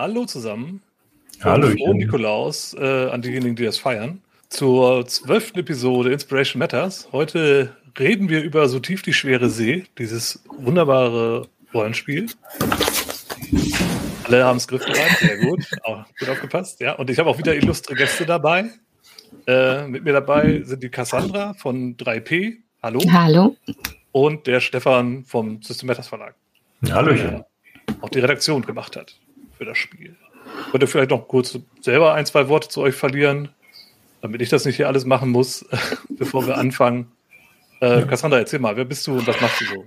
Hallo zusammen. Hallo. Frohen Nikolaus äh, an diejenigen, die das feiern. Zur zwölften Episode Inspiration Matters. Heute reden wir über So tief die schwere See, dieses wunderbare Rollenspiel. Alle haben es griffbereit, sehr gut. Auch gut aufgepasst. Ja, und ich habe auch wieder illustre Gäste dabei. Äh, mit mir dabei sind die Cassandra von 3P. Hallo. Hallo. Und der Stefan vom System Matters Verlag. Hallöchen. auch die Redaktion gemacht hat für das Spiel. Könnt ihr vielleicht noch kurz selber ein, zwei Worte zu euch verlieren, damit ich das nicht hier alles machen muss, bevor wir anfangen. Äh, Cassandra, erzähl mal, wer bist du und was machst du so?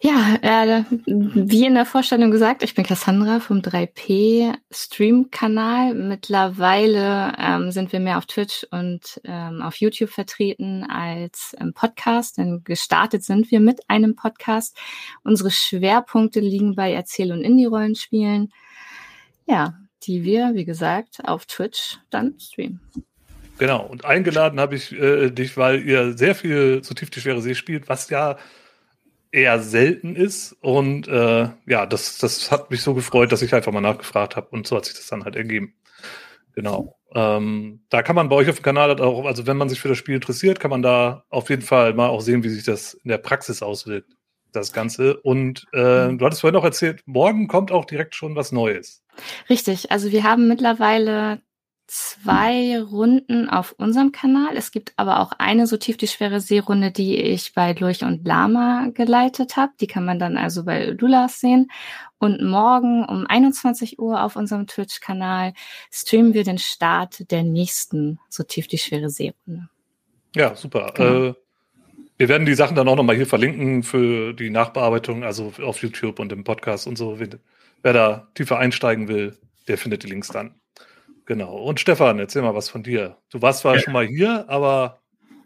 Ja, äh, wie in der Vorstellung gesagt, ich bin Cassandra vom 3P Stream-Kanal. Mittlerweile ähm, sind wir mehr auf Twitch und ähm, auf YouTube vertreten als im Podcast, denn gestartet sind wir mit einem Podcast. Unsere Schwerpunkte liegen bei Erzähl- und Indie-Rollenspielen. Ja, die wir, wie gesagt, auf Twitch dann streamen. Genau, und eingeladen habe ich äh, dich, weil ihr sehr viel so tief die schwere See spielt, was ja eher selten ist. Und äh, ja, das, das hat mich so gefreut, dass ich einfach mal nachgefragt habe und so hat sich das dann halt ergeben. Genau. Ähm, da kann man bei euch auf dem Kanal halt auch, also wenn man sich für das Spiel interessiert, kann man da auf jeden Fall mal auch sehen, wie sich das in der Praxis auswirkt, das Ganze. Und äh, du hattest vorhin noch erzählt, morgen kommt auch direkt schon was Neues. Richtig, also wir haben mittlerweile zwei Runden auf unserem Kanal. Es gibt aber auch eine so tief die schwere Seerunde, die ich bei Lurch und Lama geleitet habe. Die kann man dann also bei Lulas sehen. Und morgen um 21 Uhr auf unserem Twitch-Kanal streamen wir den Start der nächsten so tief die schwere Seerunde. Ja, super. Genau. Äh, wir werden die Sachen dann auch nochmal hier verlinken für die Nachbearbeitung, also auf YouTube und im Podcast und so. Wer da tiefer einsteigen will, der findet die Links dann. Genau. Und Stefan, erzähl mal was von dir. Du warst zwar ja. schon mal hier, aber.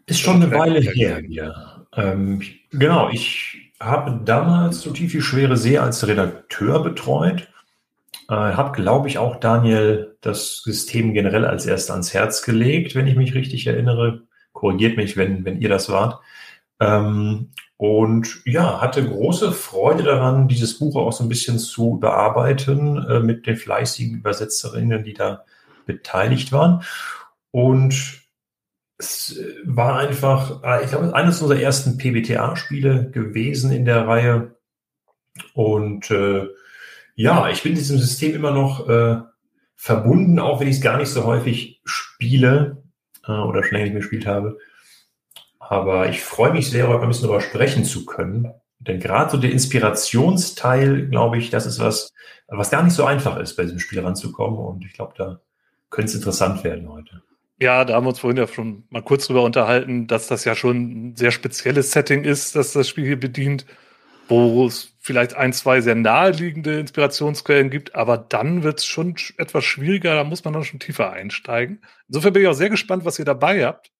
Ist schon eine Weile her hier. Ähm, genau, ich habe damals so tief wie schwere See als Redakteur betreut. Äh, habe, glaube ich, auch Daniel das System generell als erst ans Herz gelegt, wenn ich mich richtig erinnere. Korrigiert mich, wenn, wenn ihr das wart. Ähm, und ja, hatte große Freude daran, dieses Buch auch so ein bisschen zu überarbeiten äh, mit den fleißigen Übersetzerinnen, die da beteiligt waren. Und es war einfach, äh, ich glaube, eines unserer ersten PBTA-Spiele gewesen in der Reihe. Und äh, ja, ich bin diesem System immer noch äh, verbunden, auch wenn ich es gar nicht so häufig spiele äh, oder schon länger nicht mehr gespielt habe. Aber ich freue mich sehr, heute ein bisschen darüber sprechen zu können. Denn gerade so der Inspirationsteil, glaube ich, das ist was, was gar nicht so einfach ist, bei diesem Spiel ranzukommen. Und ich glaube, da könnte es interessant werden heute. Ja, da haben wir uns vorhin ja schon mal kurz drüber unterhalten, dass das ja schon ein sehr spezielles Setting ist, dass das Spiel hier bedient, wo es vielleicht ein, zwei sehr naheliegende Inspirationsquellen gibt, aber dann wird es schon etwas schwieriger, da muss man dann schon tiefer einsteigen. Insofern bin ich auch sehr gespannt, was ihr dabei habt.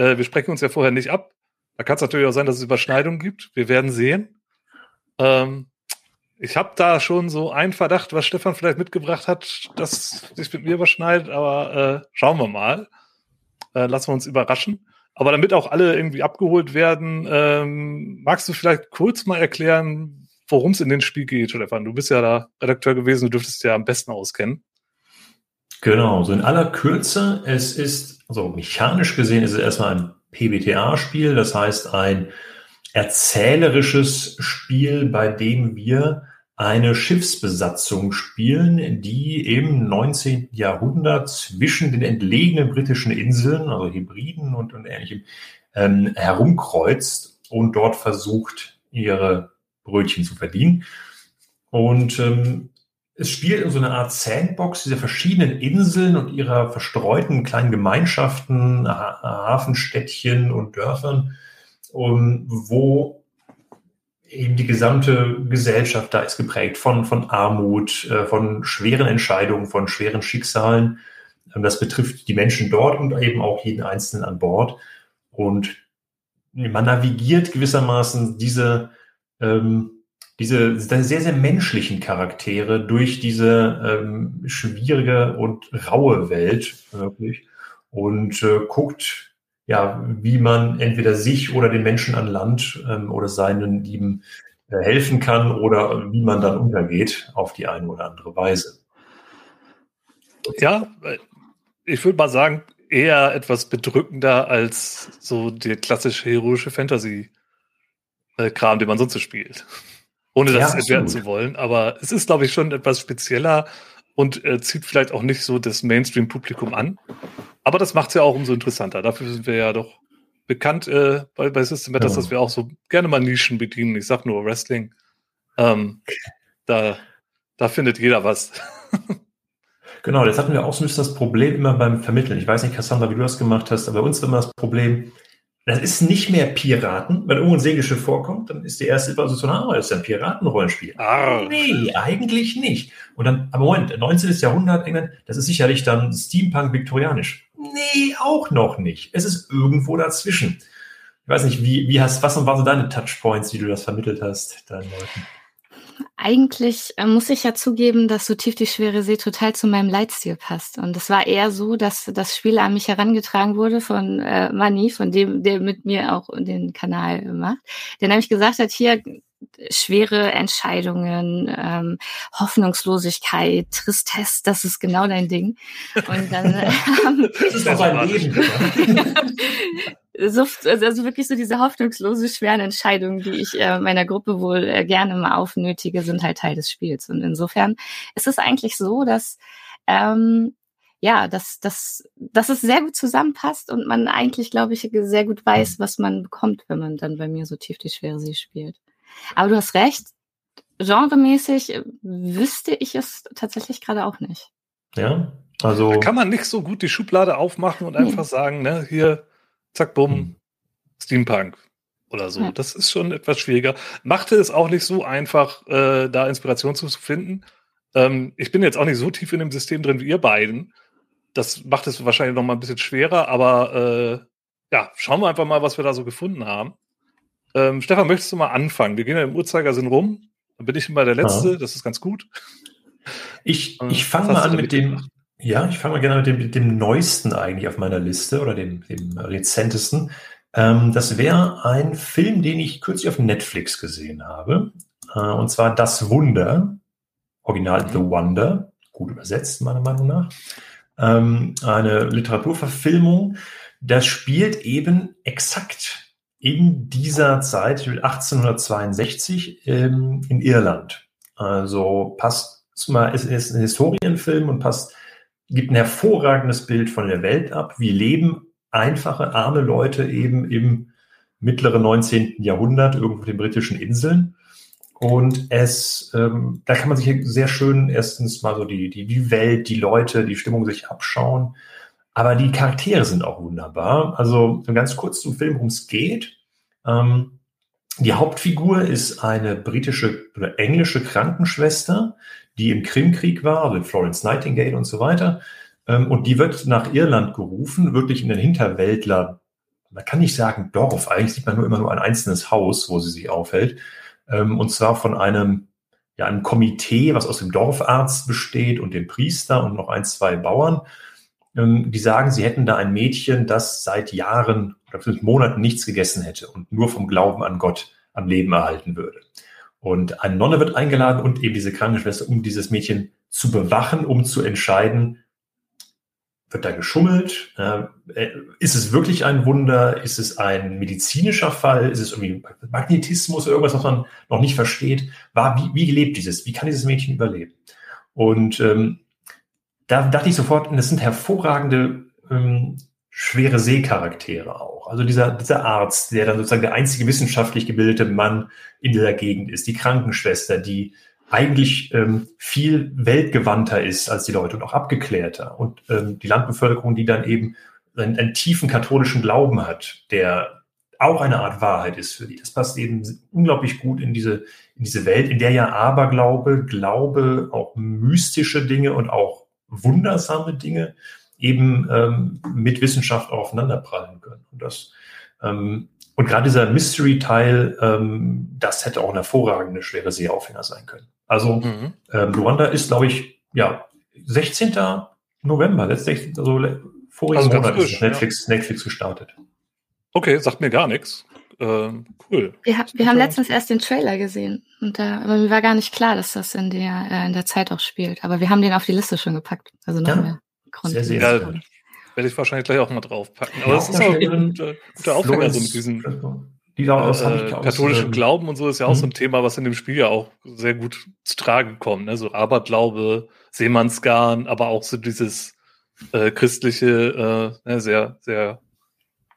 Äh, wir sprechen uns ja vorher nicht ab. Da kann es natürlich auch sein, dass es Überschneidungen gibt. Wir werden sehen. Ähm, ich habe da schon so einen Verdacht, was Stefan vielleicht mitgebracht hat, dass sich mit mir überschneidet, aber äh, schauen wir mal. Äh, lassen wir uns überraschen. Aber damit auch alle irgendwie abgeholt werden, ähm, magst du vielleicht kurz mal erklären, worum es in dem Spiel geht, Stefan? Du bist ja da Redakteur gewesen, du dürftest ja am besten auskennen. Genau, so in aller Kürze, es ist, also mechanisch gesehen ist es erstmal ein PBTA-Spiel, das heißt ein erzählerisches Spiel, bei dem wir eine Schiffsbesatzung spielen, die im 19. Jahrhundert zwischen den entlegenen britischen Inseln, also Hybriden und, und ähnlichem, ähm, herumkreuzt und dort versucht, ihre Brötchen zu verdienen. Und ähm, es spielt in so einer Art Sandbox dieser verschiedenen Inseln und ihrer verstreuten kleinen Gemeinschaften, Hafenstädtchen und Dörfern, um, wo eben die gesamte Gesellschaft da ist geprägt von, von Armut, äh, von schweren Entscheidungen, von schweren Schicksalen. Ähm, das betrifft die Menschen dort und eben auch jeden Einzelnen an Bord. Und man navigiert gewissermaßen diese, ähm, diese sehr, sehr menschlichen Charaktere durch diese ähm, schwierige und raue Welt wirklich und äh, guckt ja, wie man entweder sich oder den Menschen an Land ähm, oder seinen Lieben äh, helfen kann oder wie man dann untergeht auf die eine oder andere Weise. Ja, ich würde mal sagen, eher etwas bedrückender als so der klassische heroische Fantasy-Kram, den man sonst so spielt. Ohne das ja, entwerten zu wollen. Aber es ist, glaube ich, schon etwas spezieller und äh, zieht vielleicht auch nicht so das Mainstream-Publikum an. Aber das macht es ja auch umso interessanter. Dafür sind wir ja doch bekannt äh, bei, bei System Matters, ja. dass wir auch so gerne mal Nischen bedienen. Ich sag nur Wrestling. Ähm, da, da findet jeder was. genau, jetzt hatten wir auch so ein bisschen das Problem immer beim Vermitteln. Ich weiß nicht, Cassandra, wie du das gemacht hast, aber bei uns war immer das Problem, das ist nicht mehr Piraten. Wenn irgendwo ein Segelschiff vorkommt, dann ist die erste Position, ah, das ist ein Piratenrollenspiel. Ah. Nee, eigentlich nicht. Und dann, aber Moment, 19. Jahrhundert England, das ist sicherlich dann Steampunk viktorianisch. Nee, auch noch nicht. Es ist irgendwo dazwischen. Ich weiß nicht, wie, wie hast, was waren so deine Touchpoints, wie du das vermittelt hast, deinen Leuten? Eigentlich äh, muss ich ja zugeben, dass so tief die schwere See total zu meinem Leitstil passt. Und es war eher so, dass das Spiel an mich herangetragen wurde von äh, Manni, von dem, der mit mir auch den Kanal macht, der nämlich gesagt hat, hier schwere Entscheidungen, ähm, Hoffnungslosigkeit, Tristesse, das ist genau dein Ding. Und dann ähm, das ist doch ein Leben. so, also wirklich so diese hoffnungslose, schweren Entscheidungen, die ich äh, meiner Gruppe wohl äh, gerne mal aufnötige, sind halt Teil des Spiels. Und insofern ist es eigentlich so, dass ähm, ja, dass, dass, dass es sehr gut zusammenpasst und man eigentlich, glaube ich, sehr gut weiß, was man bekommt, wenn man dann bei mir so tief die Schwere sie spielt. Aber du hast recht, genremäßig äh, wüsste ich es tatsächlich gerade auch nicht. Ja, also. Da kann man nicht so gut die Schublade aufmachen und einfach sagen, ne, hier, zack, bumm, hm. Steampunk oder so. Ja. Das ist schon etwas schwieriger. Machte es auch nicht so einfach, äh, da Inspiration zu finden. Ähm, ich bin jetzt auch nicht so tief in dem System drin wie ihr beiden. Das macht es wahrscheinlich noch mal ein bisschen schwerer, aber äh, ja, schauen wir einfach mal, was wir da so gefunden haben. Ähm, Stefan, möchtest du mal anfangen? Wir gehen ja im Uhrzeigersinn rum. Dann bin ich immer der Letzte, ja. das ist ganz gut. Ich, ich fange mal an mit dem, ja, ich fange mal gerne mit dem, mit dem neuesten eigentlich auf meiner Liste oder dem, dem rezentesten. Ähm, das wäre ein Film, den ich kürzlich auf Netflix gesehen habe. Äh, und zwar Das Wunder, Original The Wonder, gut übersetzt meiner Meinung nach. Ähm, eine Literaturverfilmung. Das spielt eben exakt in dieser Zeit, 1862, ähm, in Irland. Also passt mal, es ist ein Historienfilm und passt gibt ein hervorragendes Bild von der Welt ab. Wie leben einfache, arme Leute eben im mittleren 19. Jahrhundert irgendwo auf den britischen Inseln. Und es, ähm, da kann man sich sehr schön erstens mal so die, die, die Welt, die Leute, die Stimmung sich abschauen. Aber die Charaktere sind auch wunderbar. Also ganz kurz zum Film, worum es geht. Ähm, die Hauptfigur ist eine britische oder englische Krankenschwester, die im Krimkrieg war, also Florence Nightingale und so weiter. Ähm, und die wird nach Irland gerufen, wirklich in den Hinterwäldler, man kann nicht sagen Dorf, eigentlich sieht man nur immer nur ein einzelnes Haus, wo sie sich aufhält. Ähm, und zwar von einem, ja, einem Komitee, was aus dem Dorfarzt besteht und dem Priester und noch ein, zwei Bauern. Ähm, die sagen, sie hätten da ein Mädchen, das seit Jahren oder Monaten nichts gegessen hätte und nur vom Glauben an Gott am Leben erhalten würde. Und eine Nonne wird eingeladen und eben diese Krankenschwester, um dieses Mädchen zu bewachen, um zu entscheiden, wird da geschummelt? Äh, ist es wirklich ein Wunder? Ist es ein medizinischer Fall? Ist es irgendwie Magnetismus oder irgendwas, was man noch nicht versteht? Wie, wie lebt dieses? Wie kann dieses Mädchen überleben? Und ähm, da dachte ich sofort, das sind hervorragende ähm, schwere Seecharaktere auch. Also dieser, dieser Arzt, der dann sozusagen der einzige wissenschaftlich gebildete Mann in dieser Gegend ist, die Krankenschwester, die eigentlich ähm, viel weltgewandter ist als die Leute und auch abgeklärter. Und ähm, die Landbevölkerung, die dann eben einen, einen tiefen katholischen Glauben hat, der auch eine Art Wahrheit ist für die. Das passt eben unglaublich gut in diese, in diese Welt, in der ja Aberglaube, Glaube, auch mystische Dinge und auch wundersame Dinge eben ähm, mit Wissenschaft aufeinanderprallen können. Und das ähm, und gerade dieser Mystery-Teil, ähm, das hätte auch eine hervorragende schwere Seeaufhänger sein können. Also mhm. ähm, Luanda ist, glaube ich, ja, 16. November, letztlich, also vorigen also Monat ist Netflix, ja. Netflix gestartet. Okay, sagt mir gar nichts. Ähm, cool. Wir, ha wir haben letztens erst den Trailer gesehen und da, aber mir war gar nicht klar, dass das in der, äh, in der Zeit auch spielt. Aber wir haben den auf die Liste schon gepackt. Also noch ja. mehr Grund. Sehr, sehr, ja, werde ich wahrscheinlich gleich auch mal draufpacken. Aber ja, das ist auch ein guter, guter Aufhänger, so mit diesen die aus, äh, katholischen aus, Glauben und so ist ja auch so ein mhm. Thema, was in dem Spiel ja auch sehr gut zu tragen kommt. Ne? So Aberglaube, Seemannsgarn, aber auch so dieses äh, christliche, äh, ne, sehr, sehr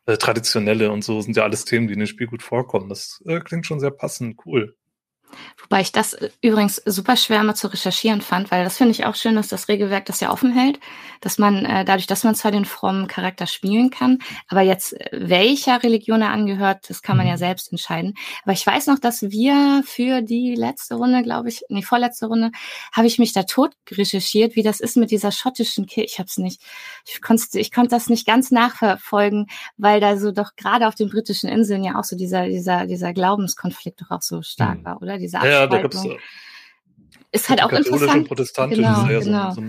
äh, traditionelle und so sind ja alles Themen, die in dem Spiel gut vorkommen. Das äh, klingt schon sehr passend, cool. Wobei ich das äh, übrigens super schwer mal zu recherchieren fand, weil das finde ich auch schön, dass das Regelwerk das ja offen hält, dass man äh, dadurch, dass man zwar den frommen Charakter spielen kann, aber jetzt äh, welcher Religion er angehört, das kann man ja mhm. selbst entscheiden. Aber ich weiß noch, dass wir für die letzte Runde, glaube ich, nee, vorletzte Runde, habe ich mich da tot recherchiert, wie das ist mit dieser schottischen Kirche. Ich habe es nicht, ich konnte ich konnte das nicht ganz nachverfolgen, weil da so doch gerade auf den britischen Inseln ja auch so dieser dieser dieser Glaubenskonflikt doch auch so stark mhm. war, oder? Diese Abspaltung. Ja, da gibt's, äh, ist halt auch interessant. Und Protestantisch genau, ist genau. So,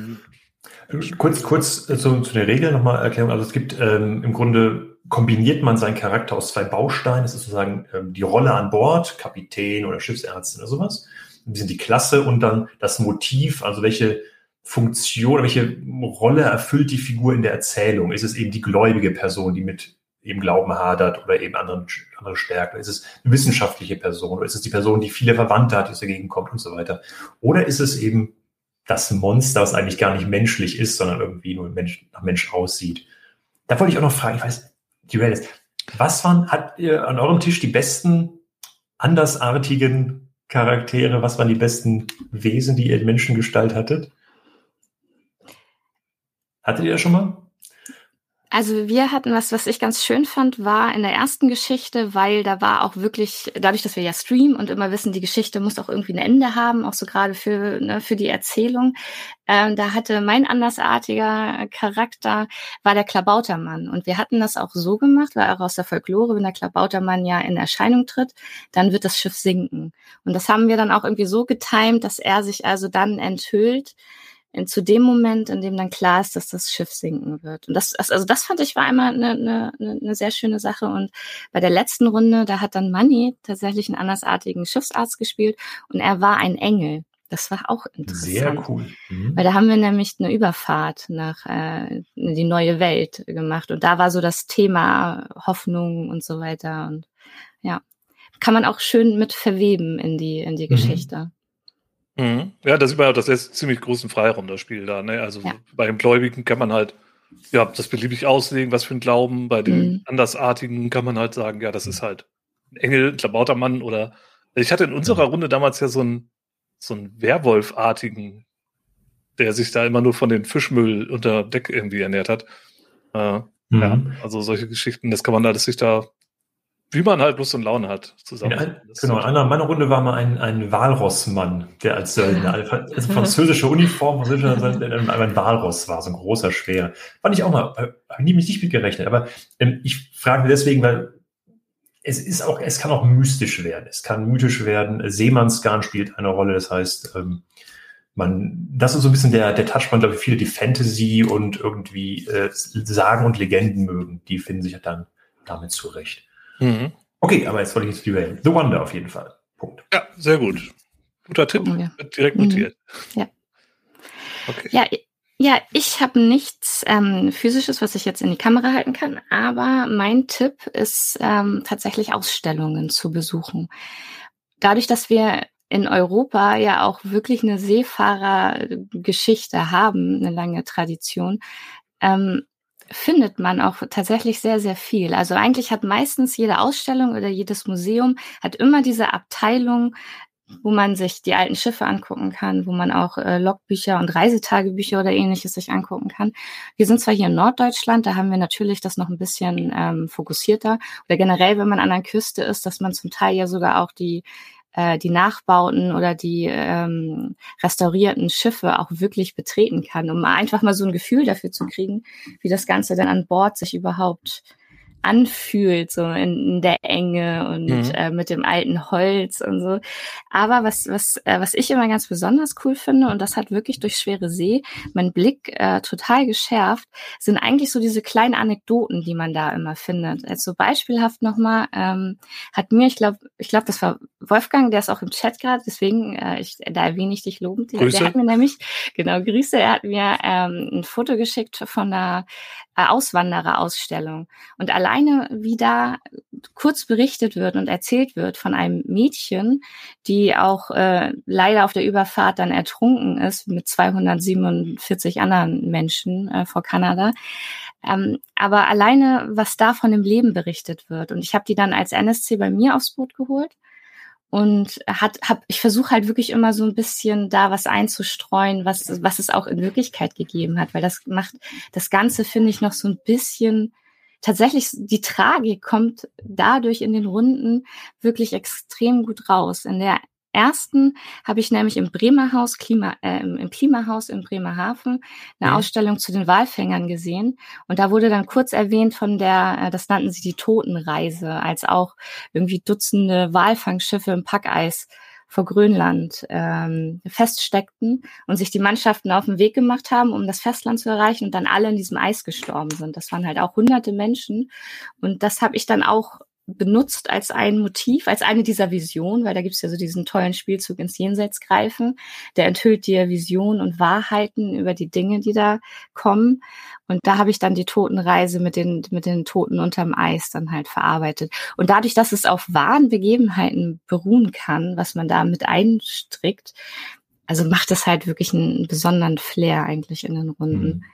so kurz, kurz äh, zu, zu der Regel nochmal erklären. Also es gibt ähm, im Grunde kombiniert man seinen Charakter aus zwei Bausteinen. Das ist sozusagen ähm, die Rolle an Bord, Kapitän oder Schiffsärztin oder sowas. Ein bisschen die Klasse und dann das Motiv, also welche Funktion, welche Rolle erfüllt die Figur in der Erzählung? Ist es eben die gläubige Person, die mit eben Glauben hadert oder eben anderen, andere Stärken? Ist es eine wissenschaftliche Person oder ist es die Person, die viele Verwandte hat, die aus der Gegend kommt und so weiter? Oder ist es eben das Monster, das eigentlich gar nicht menschlich ist, sondern irgendwie nur Mensch, nach Mensch aussieht? Da wollte ich auch noch fragen, ich weiß, die ist, was waren, hat ihr an eurem Tisch die besten andersartigen Charaktere? Was waren die besten Wesen, die ihr in Menschengestalt hattet? Hattet ihr das schon mal? Also wir hatten was, was ich ganz schön fand, war in der ersten Geschichte, weil da war auch wirklich, dadurch, dass wir ja streamen und immer wissen, die Geschichte muss auch irgendwie ein Ende haben, auch so gerade für, ne, für die Erzählung. Ähm, da hatte mein andersartiger Charakter, war der Klabautermann. Und wir hatten das auch so gemacht, weil auch aus der Folklore, wenn der Klabautermann ja in Erscheinung tritt, dann wird das Schiff sinken. Und das haben wir dann auch irgendwie so getimt, dass er sich also dann enthüllt in, zu dem Moment, in dem dann klar ist, dass das Schiff sinken wird. Und das, also das fand ich war einmal eine, eine, eine sehr schöne Sache. Und bei der letzten Runde, da hat dann Manny tatsächlich einen andersartigen Schiffsarzt gespielt und er war ein Engel. Das war auch interessant. Sehr cool. Mhm. Weil da haben wir nämlich eine Überfahrt nach äh, die neue Welt gemacht. Und da war so das Thema Hoffnung und so weiter. Und ja, kann man auch schön mit verweben in die, in die mhm. Geschichte. Mhm. Ja, das ist immer das lässt ziemlich großen Freiraum, das Spiel da. Ne? Also ja. bei den Gläubigen kann man halt ja, das beliebig auslegen, was für ein Glauben. Bei den mhm. Andersartigen kann man halt sagen, ja, das ist halt ein Engel, ein klabauter Mann oder ich hatte in unserer Runde damals ja so einen, so einen Werwolfartigen, der sich da immer nur von den Fischmüll unter Deck irgendwie ernährt hat. Äh, mhm. Ja, also solche Geschichten, das kann man alles sich da wie man halt Lust und Laune hat, zusammen. Ja, genau, in einer meiner Runde war mal ein, ein Walrossmann, der als Söldner, also französische Uniform, französischer ein Walross war, so ein großer, schwer. Fand ich auch mal, habe ich mich nicht mit gerechnet, aber ähm, ich frage deswegen, weil es ist auch, es kann auch mystisch werden, es kann mythisch werden. Seemannsgarn spielt eine Rolle, das heißt, ähm, man, das ist so ein bisschen der, der Touchpoint, glaube ich, viele, die Fantasy und irgendwie äh, Sagen und Legenden mögen, die finden sich ja dann damit zurecht. Mhm. Okay, aber jetzt wollte ich jetzt lieber The Wonder auf jeden Fall. Punkt. Ja, sehr gut. Guter Tipp. Ja. direkt notiert. Mhm. Ja. Okay. Ja, ja, ich habe nichts ähm, physisches, was ich jetzt in die Kamera halten kann, aber mein Tipp ist ähm, tatsächlich Ausstellungen zu besuchen. Dadurch, dass wir in Europa ja auch wirklich eine Seefahrergeschichte haben, eine lange Tradition, ähm, findet man auch tatsächlich sehr, sehr viel. Also eigentlich hat meistens jede Ausstellung oder jedes Museum hat immer diese Abteilung, wo man sich die alten Schiffe angucken kann, wo man auch äh, Logbücher und Reisetagebücher oder ähnliches sich angucken kann. Wir sind zwar hier in Norddeutschland, da haben wir natürlich das noch ein bisschen ähm, fokussierter. Oder generell, wenn man an der Küste ist, dass man zum Teil ja sogar auch die äh, die Nachbauten oder die ähm, restaurierten Schiffe auch wirklich betreten kann, um einfach mal so ein Gefühl dafür zu kriegen, wie das Ganze dann an Bord sich überhaupt anfühlt, so in, in der Enge und mhm. äh, mit dem alten Holz und so. Aber was, was, äh, was ich immer ganz besonders cool finde, und das hat wirklich durch schwere See mein Blick äh, total geschärft, sind eigentlich so diese kleinen Anekdoten, die man da immer findet. Also beispielhaft nochmal, ähm, hat mir, ich glaube, ich glaube, das war Wolfgang, der ist auch im Chat gerade, deswegen, äh, ich, da erwähne ich dich lobend. Grüße. Der hat mir nämlich, genau, Grüße, er hat mir ähm, ein Foto geschickt von einer Auswandererausstellung. Und alleine, wie da kurz berichtet wird und erzählt wird von einem Mädchen, die auch äh, leider auf der Überfahrt dann ertrunken ist mit 247 anderen Menschen äh, vor Kanada. Ähm, aber alleine, was da von dem Leben berichtet wird. Und ich habe die dann als NSC bei mir aufs Boot geholt und hat hab ich versuche halt wirklich immer so ein bisschen da was einzustreuen, was was es auch in Wirklichkeit gegeben hat, weil das macht das ganze finde ich noch so ein bisschen tatsächlich die Tragik kommt dadurch in den Runden wirklich extrem gut raus. In der ersten habe ich nämlich im Bremerhaus, Klima, äh, im Klimahaus in Bremerhaven eine mhm. Ausstellung zu den Walfängern gesehen. Und da wurde dann kurz erwähnt von der, äh, das nannten sie die Totenreise, als auch irgendwie Dutzende Walfangschiffe im Packeis vor Grönland ähm, feststeckten und sich die Mannschaften auf den Weg gemacht haben, um das Festland zu erreichen und dann alle in diesem Eis gestorben sind. Das waren halt auch hunderte Menschen. Und das habe ich dann auch benutzt als ein Motiv, als eine dieser Visionen, weil da gibt es ja so diesen tollen Spielzug ins Jenseits greifen, der enthüllt dir Visionen und Wahrheiten über die Dinge, die da kommen. Und da habe ich dann die Totenreise mit den, mit den Toten unterm Eis dann halt verarbeitet. Und dadurch, dass es auf wahren Begebenheiten beruhen kann, was man da mit einstrickt, also macht es halt wirklich einen besonderen Flair eigentlich in den Runden. Mhm.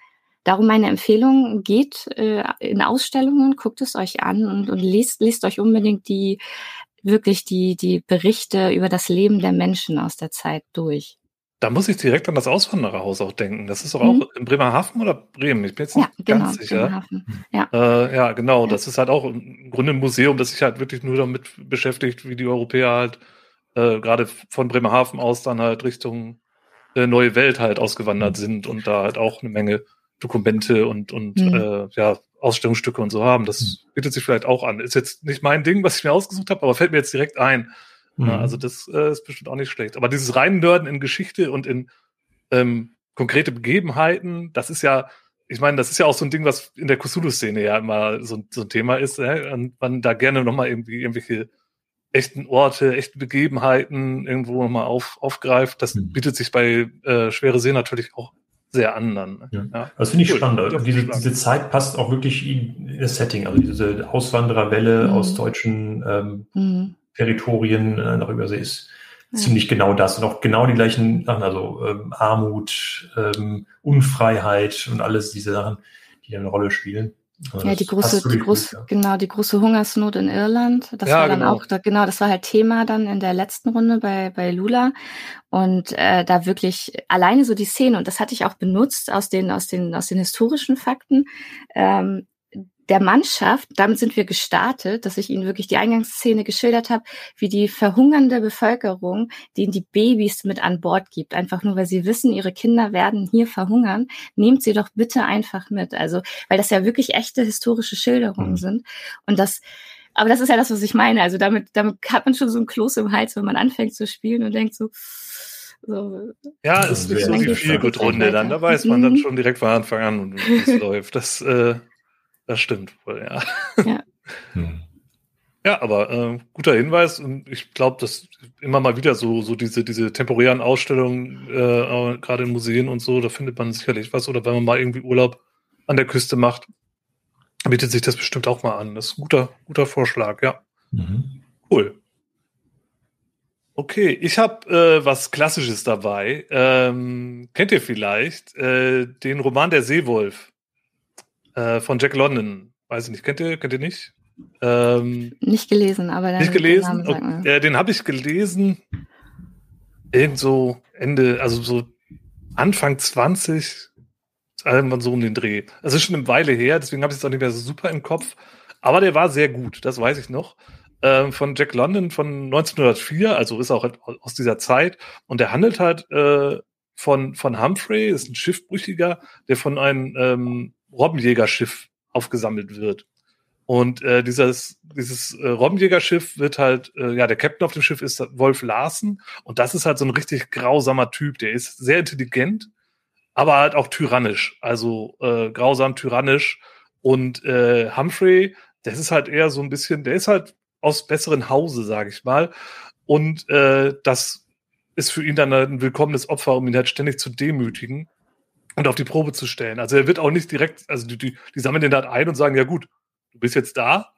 Darum meine Empfehlung, geht äh, in Ausstellungen, guckt es euch an und, und lest, lest euch unbedingt die wirklich die, die Berichte über das Leben der Menschen aus der Zeit durch. Da muss ich direkt an das Auswandererhaus auch denken. Das ist doch auch mhm. in Bremerhaven oder Bremen? Ich bin jetzt nicht ja, genau, ganz sicher. Ja. Äh, ja, genau. Ja. Das ist halt auch im Grunde ein Museum, das sich halt wirklich nur damit beschäftigt, wie die Europäer halt äh, gerade von Bremerhaven aus dann halt Richtung äh, neue Welt halt ausgewandert mhm. sind und da halt auch eine Menge Dokumente und, und mhm. äh, ja, Ausstellungsstücke und so haben. Das mhm. bietet sich vielleicht auch an. Ist jetzt nicht mein Ding, was ich mir ausgesucht habe, aber fällt mir jetzt direkt ein. Mhm. Ja, also das äh, ist bestimmt auch nicht schlecht. Aber dieses Reinnörden in Geschichte und in ähm, konkrete Begebenheiten, das ist ja, ich meine, das ist ja auch so ein Ding, was in der Cthulhu-Szene ja immer so, so ein Thema ist, äh, und man da gerne nochmal irgendwie irgendwelche echten Orte, echten Begebenheiten irgendwo nochmal auf, aufgreift. Das mhm. bietet sich bei äh, Schwere See natürlich auch sehr anderen. Ja. ja. Das finde ich cool. spannend. Diese, diese Zeit passt auch wirklich in das Setting. Also diese Auswandererwelle mhm. aus deutschen ähm, mhm. Territorien äh, nach Übersee ist ja. ziemlich genau das. Und auch genau die gleichen Sachen, also ähm, Armut, ähm, Unfreiheit und alles diese Sachen, die eine Rolle spielen. Also ja, die große, die große, ja. genau, die große Hungersnot in Irland. Das ja, war dann genau. auch, da, genau, das war halt Thema dann in der letzten Runde bei, bei Lula. Und äh, da wirklich alleine so die Szene, und das hatte ich auch benutzt aus den, aus den, aus den historischen Fakten, ähm, der Mannschaft, damit sind wir gestartet, dass ich Ihnen wirklich die Eingangsszene geschildert habe, wie die verhungernde Bevölkerung, denen die Babys mit an Bord gibt, einfach nur, weil sie wissen, ihre Kinder werden hier verhungern, nehmt sie doch bitte einfach mit. Also, weil das ja wirklich echte historische Schilderungen mhm. sind. Und das, aber das ist ja das, was ich meine. Also damit, damit hat man schon so ein Kloß im Hals, wenn man anfängt zu spielen und denkt so, so, ja, es ist nicht so die viel gut Runde dann. Da weiß man dann mhm. schon direkt von Anfang an, wie es läuft. Das äh, das stimmt wohl, ja. Ja, hm. ja aber äh, guter Hinweis und ich glaube, dass immer mal wieder so, so diese, diese temporären Ausstellungen, äh, gerade in Museen und so, da findet man sicherlich was. Oder wenn man mal irgendwie Urlaub an der Küste macht, bietet sich das bestimmt auch mal an. Das ist ein guter, guter Vorschlag, ja. Mhm. Cool. Okay, ich habe äh, was Klassisches dabei. Ähm, kennt ihr vielleicht äh, den Roman Der Seewolf? Äh, von Jack London. Weiß ich nicht. Kennt ihr, kennt ihr nicht? Ähm, nicht gelesen, aber dann nicht gelesen. Den, äh, den habe ich gelesen. Irgend so Ende, also so Anfang 20, irgendwann so um den Dreh. Das ist schon eine Weile her, deswegen habe ich es auch nicht mehr so super im Kopf. Aber der war sehr gut, das weiß ich noch. Ähm, von Jack London von 1904, also ist auch aus dieser Zeit. Und der handelt halt äh, von, von Humphrey, ist ein Schiffbrüchiger, der von einem ähm, Robbenjägerschiff aufgesammelt wird. Und äh, dieses, dieses äh, Robbenjägerschiff wird halt, äh, ja, der Captain auf dem Schiff ist Wolf Larsen. Und das ist halt so ein richtig grausamer Typ. Der ist sehr intelligent, aber halt auch tyrannisch. Also äh, grausam, tyrannisch. Und äh, Humphrey, das ist halt eher so ein bisschen, der ist halt aus besseren Hause, sage ich mal. Und äh, das ist für ihn dann ein willkommenes Opfer, um ihn halt ständig zu demütigen und auf die Probe zu stellen. Also er wird auch nicht direkt, also die, die, die sammeln den halt ein und sagen, ja gut, du bist jetzt da,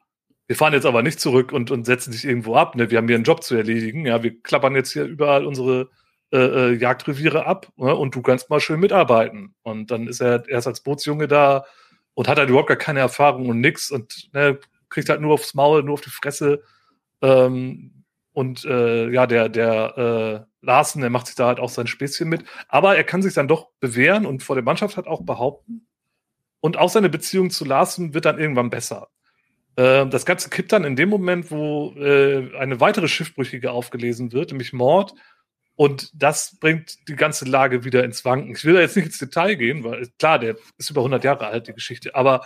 wir fahren jetzt aber nicht zurück und, und setzen dich irgendwo ab. Ne? Wir haben hier einen Job zu erledigen. Ja, wir klappern jetzt hier überall unsere äh, äh, Jagdreviere ab ne? und du kannst mal schön mitarbeiten. Und dann ist er erst als Bootsjunge da und hat halt überhaupt gar keine Erfahrung und nix und ne, kriegt halt nur aufs Maul, nur auf die Fresse. Ähm, und äh, ja, der, der äh, Larsen, der macht sich da halt auch sein Späßchen mit. Aber er kann sich dann doch bewähren und vor der Mannschaft halt auch behaupten. Und auch seine Beziehung zu Larsen wird dann irgendwann besser. Äh, das Ganze kippt dann in dem Moment, wo äh, eine weitere Schiffbrüchige aufgelesen wird, nämlich Mord. Und das bringt die ganze Lage wieder ins Wanken. Ich will da jetzt nicht ins Detail gehen, weil klar, der ist über 100 Jahre alt, die Geschichte. Aber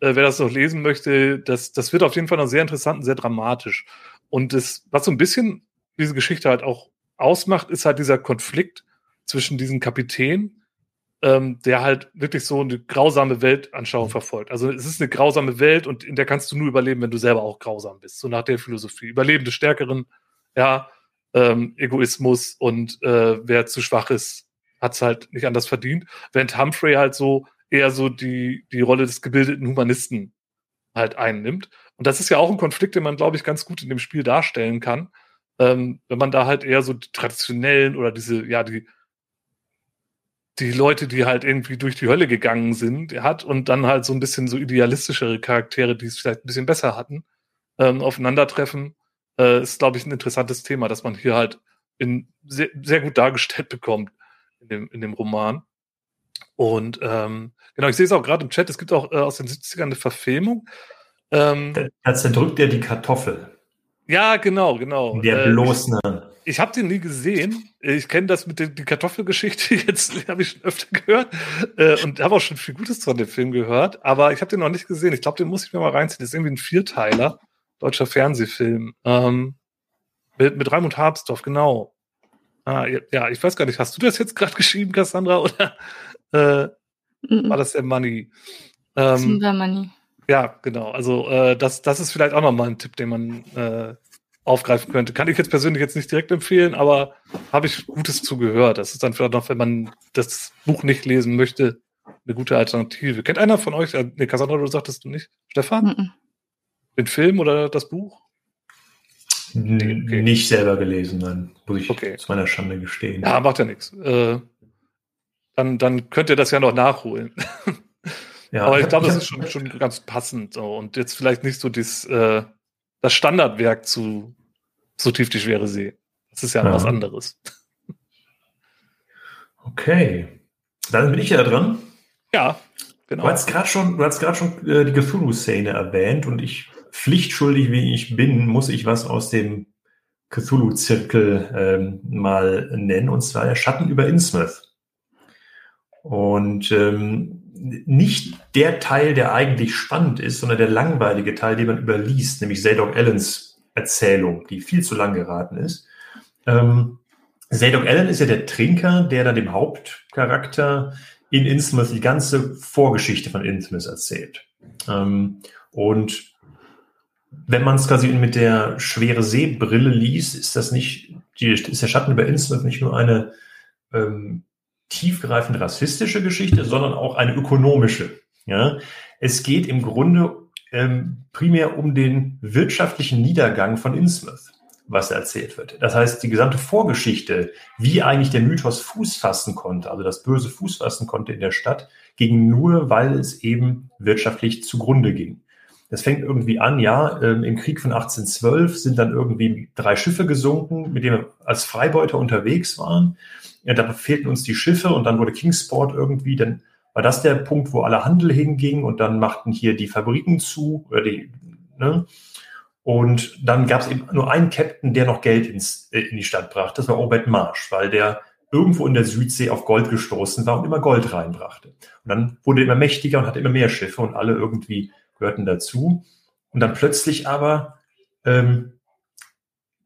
äh, wer das noch lesen möchte, das, das wird auf jeden Fall noch sehr interessant und sehr dramatisch. Und das, was so ein bisschen diese Geschichte halt auch ausmacht, ist halt dieser Konflikt zwischen diesen Kapitän ähm, der halt wirklich so eine grausame Weltanschauung mhm. verfolgt. Also es ist eine grausame Welt und in der kannst du nur überleben, wenn du selber auch grausam bist. So nach der Philosophie. Überleben des Stärkeren, ja, ähm, Egoismus und äh, wer zu schwach ist, hat es halt nicht anders verdient. Während Humphrey halt so eher so die, die Rolle des gebildeten Humanisten halt einnimmt. Und das ist ja auch ein Konflikt, den man, glaube ich, ganz gut in dem Spiel darstellen kann. Ähm, wenn man da halt eher so die traditionellen oder diese, ja, die die Leute, die halt irgendwie durch die Hölle gegangen sind, hat und dann halt so ein bisschen so idealistischere Charaktere, die es vielleicht ein bisschen besser hatten, ähm, aufeinandertreffen, äh, ist, glaube ich, ein interessantes Thema, das man hier halt in sehr, sehr gut dargestellt bekommt in dem, in dem Roman. Und ähm, genau, ich sehe es auch gerade im Chat, es gibt auch äh, aus den 70ern eine Verfilmung. Ähm, da zerdrückt er die Kartoffel. Ja, genau, genau. Der äh, bloß eine ich habe den nie gesehen. Ich kenne das mit der die Kartoffelgeschichte jetzt, habe ich schon öfter gehört äh, und habe auch schon viel Gutes von dem Film gehört, aber ich habe den noch nicht gesehen. Ich glaube, den muss ich mir mal reinziehen. Das ist irgendwie ein Vierteiler, deutscher Fernsehfilm ähm, mit, mit Raimund Habsdorf, genau. Ah, ja, ich weiß gar nicht, hast du das jetzt gerade geschrieben, Cassandra, oder äh, mm war das der Money? Ähm, das Money. Ja, genau. Also äh, das, das ist vielleicht auch noch mal ein Tipp, den man äh, aufgreifen könnte. Kann ich jetzt persönlich jetzt nicht direkt empfehlen, aber habe ich Gutes zugehört. Das ist dann vielleicht noch, wenn man das Buch nicht lesen möchte, eine gute Alternative. Kennt einer von euch, äh, nee, Cassandra, du sagtest du nicht, Stefan? Mm -mm. Den Film oder das Buch? Nee, okay. Nicht selber gelesen, nein. Muss ich okay. zu meiner Schande gestehen. Ja, macht ja nichts. Äh, dann, dann könnt ihr das ja noch nachholen. Ja, Aber ich glaube, das ist schon, schon ganz passend. So. Und jetzt vielleicht nicht so das, äh, das Standardwerk zu so tief die schwere See. Das ist ja, ja. was anderes. Okay. Dann bin ich ja dran. Ja, genau. Du hast gerade schon, du hast gerade schon äh, die Cthulhu-Szene erwähnt und ich, pflichtschuldig wie ich bin, muss ich was aus dem Cthulhu-Zirkel ähm, mal nennen, und zwar der Schatten über Innsmouth. Und ähm, nicht der Teil, der eigentlich spannend ist, sondern der langweilige Teil, den man überliest, nämlich Zadok Allens Erzählung, die viel zu lang geraten ist. Ähm, Zadok Allen ist ja der Trinker, der dann dem Hauptcharakter in Innsmouth die ganze Vorgeschichte von Innsmouth erzählt. Ähm, und wenn man es quasi mit der schwere Seebrille liest, ist das nicht, die, ist der Schatten über Innsmouth nicht nur eine ähm, tiefgreifend rassistische Geschichte, sondern auch eine ökonomische. Ja? Es geht im Grunde ähm, primär um den wirtschaftlichen Niedergang von Innsmouth, was erzählt wird. Das heißt, die gesamte Vorgeschichte, wie eigentlich der Mythos Fuß fassen konnte, also das Böse Fuß fassen konnte in der Stadt, ging nur, weil es eben wirtschaftlich zugrunde ging. Das fängt irgendwie an, ja, ähm, im Krieg von 1812 sind dann irgendwie drei Schiffe gesunken, mit denen als Freibeuter unterwegs waren. Ja, da fehlten uns die Schiffe und dann wurde Kingsport irgendwie, dann war das der Punkt, wo alle Handel hinging und dann machten hier die Fabriken zu. Oder die, ne? Und dann gab es eben nur einen Captain, der noch Geld ins, äh, in die Stadt brachte. Das war Robert Marsh, weil der irgendwo in der Südsee auf Gold gestoßen war und immer Gold reinbrachte. Und dann wurde er immer mächtiger und hatte immer mehr Schiffe und alle irgendwie gehörten dazu. Und dann plötzlich aber ähm,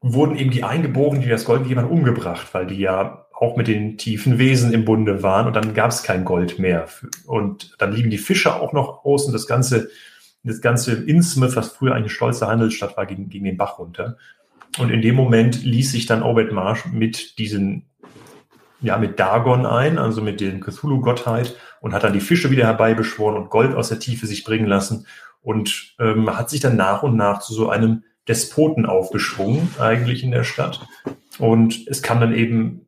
wurden eben die Eingeborenen, die das Gold gegeben haben, umgebracht, weil die ja auch mit den tiefen Wesen im Bunde waren und dann gab es kein Gold mehr. Und dann liegen die Fische auch noch aus und das ganze, das ganze Innsmouth, was früher eine stolze Handelsstadt war, ging, ging den Bach runter. Und in dem Moment ließ sich dann Obed Marsh mit diesen, ja, mit Dagon ein, also mit den Cthulhu-Gottheit und hat dann die Fische wieder herbeibeschworen und Gold aus der Tiefe sich bringen lassen und ähm, hat sich dann nach und nach zu so einem Despoten aufgeschwungen, eigentlich in der Stadt. Und es kam dann eben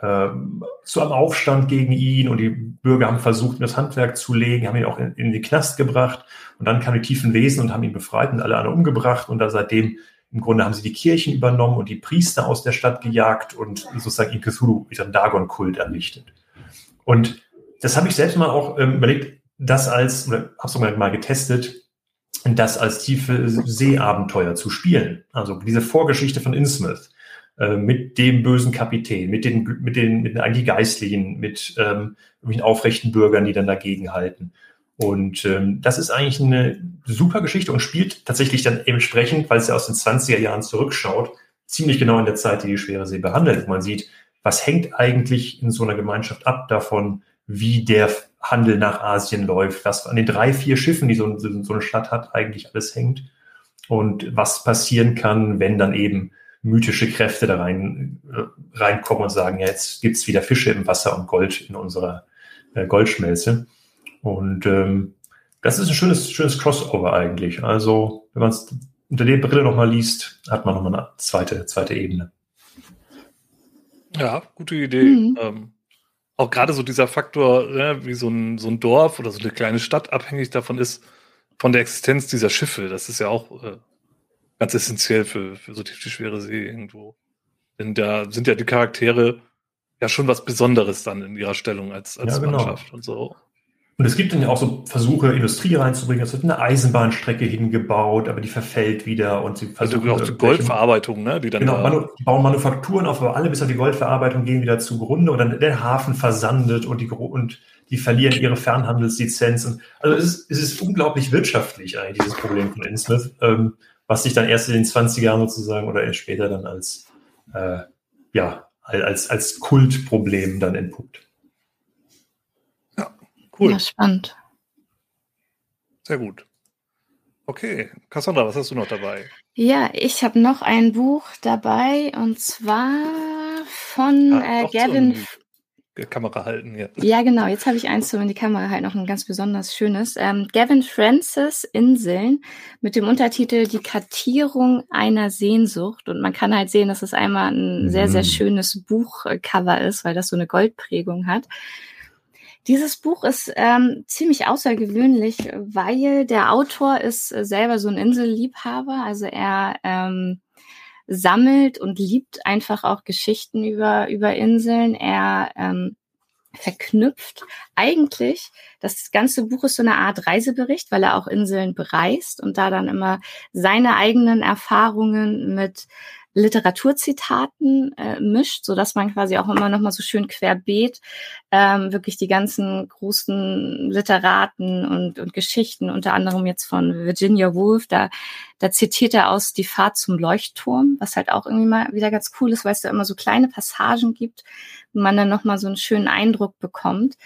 zu einem Aufstand gegen ihn und die Bürger haben versucht, ihm das Handwerk zu legen, haben ihn auch in, in den Knast gebracht und dann kamen die tiefen Wesen und haben ihn befreit und alle anderen umgebracht und da seitdem im Grunde haben sie die Kirchen übernommen und die Priester aus der Stadt gejagt und sozusagen in Cthulhu einen Dagon-Kult errichtet. Und das habe ich selbst mal auch ähm, überlegt, das als, oder habe es mal getestet, das als tiefe Seeabenteuer zu spielen. Also diese Vorgeschichte von Innsmouth äh, mit dem bösen Kapitän, mit den, mit den, mit den Geistlichen, mit ähm, irgendwelchen aufrechten Bürgern, die dann dagegen halten. Und ähm, das ist eigentlich eine super Geschichte und spielt tatsächlich dann entsprechend, weil es ja aus den 20er Jahren zurückschaut, ziemlich genau in der Zeit, die die Schwere See behandelt. Man sieht, was hängt eigentlich in so einer Gemeinschaft ab davon, wie der Handel nach Asien läuft, was an den drei, vier Schiffen, die so, so eine Stadt hat, eigentlich alles hängt und was passieren kann, wenn dann eben mythische Kräfte da rein, äh, reinkommen und sagen, ja, jetzt gibt's wieder Fische im Wasser und Gold in unserer äh, Goldschmelze. Und ähm, das ist ein schönes, schönes Crossover eigentlich. Also, wenn man es unter der Brille nochmal liest, hat man nochmal eine zweite, zweite Ebene. Ja, gute Idee. Mhm. Ähm, auch gerade so dieser Faktor, ne, wie so ein, so ein Dorf oder so eine kleine Stadt abhängig davon ist, von der Existenz dieser Schiffe. Das ist ja auch äh, ganz essentiell für, für so die, die schwere See irgendwo. Denn da sind ja die Charaktere ja schon was Besonderes dann in ihrer Stellung als, als ja, genau. Mannschaft und so. Und es gibt dann ja auch so Versuche, Industrie reinzubringen. Es wird eine Eisenbahnstrecke hingebaut, aber die verfällt wieder und sie versuchen. Also auch die Goldverarbeitung, ne? Die dann genau, manu bauen Manufakturen auf, aber alle bis auf die Goldverarbeitung gehen wieder zugrunde und dann der Hafen versandet und die, und die verlieren ihre Fernhandelslizenz. Also es ist, es ist unglaublich wirtschaftlich eigentlich, dieses Problem von Innsmouth, ähm, was sich dann erst in den 20 Jahren sozusagen oder erst später dann als, äh, ja, als, als Kultproblem dann entpuppt. Cool. Ja, spannend. Sehr gut. Okay, Cassandra, was hast du noch dabei? Ja, ich habe noch ein Buch dabei und zwar von ah, äh, Gavin. Kamera halten, ja. Ja, genau. Jetzt habe ich eins so in die Kamera halt noch ein ganz besonders schönes. Ähm, Gavin Francis Inseln mit dem Untertitel Die Kartierung einer Sehnsucht. Und man kann halt sehen, dass es einmal ein mhm. sehr, sehr schönes Buchcover ist, weil das so eine Goldprägung hat. Dieses Buch ist ähm, ziemlich außergewöhnlich, weil der Autor ist selber so ein Inselliebhaber. Also er ähm, sammelt und liebt einfach auch Geschichten über, über Inseln. Er ähm, verknüpft eigentlich, das ganze Buch ist so eine Art Reisebericht, weil er auch Inseln bereist und da dann immer seine eigenen Erfahrungen mit Literaturzitaten äh, mischt, so dass man quasi auch immer noch mal so schön querbeet ähm, wirklich die ganzen großen Literaten und, und Geschichten, unter anderem jetzt von Virginia Woolf, da, da zitiert er aus Die Fahrt zum Leuchtturm, was halt auch irgendwie mal wieder ganz cool ist, weil es da immer so kleine Passagen gibt, wo man dann noch mal so einen schönen Eindruck bekommt.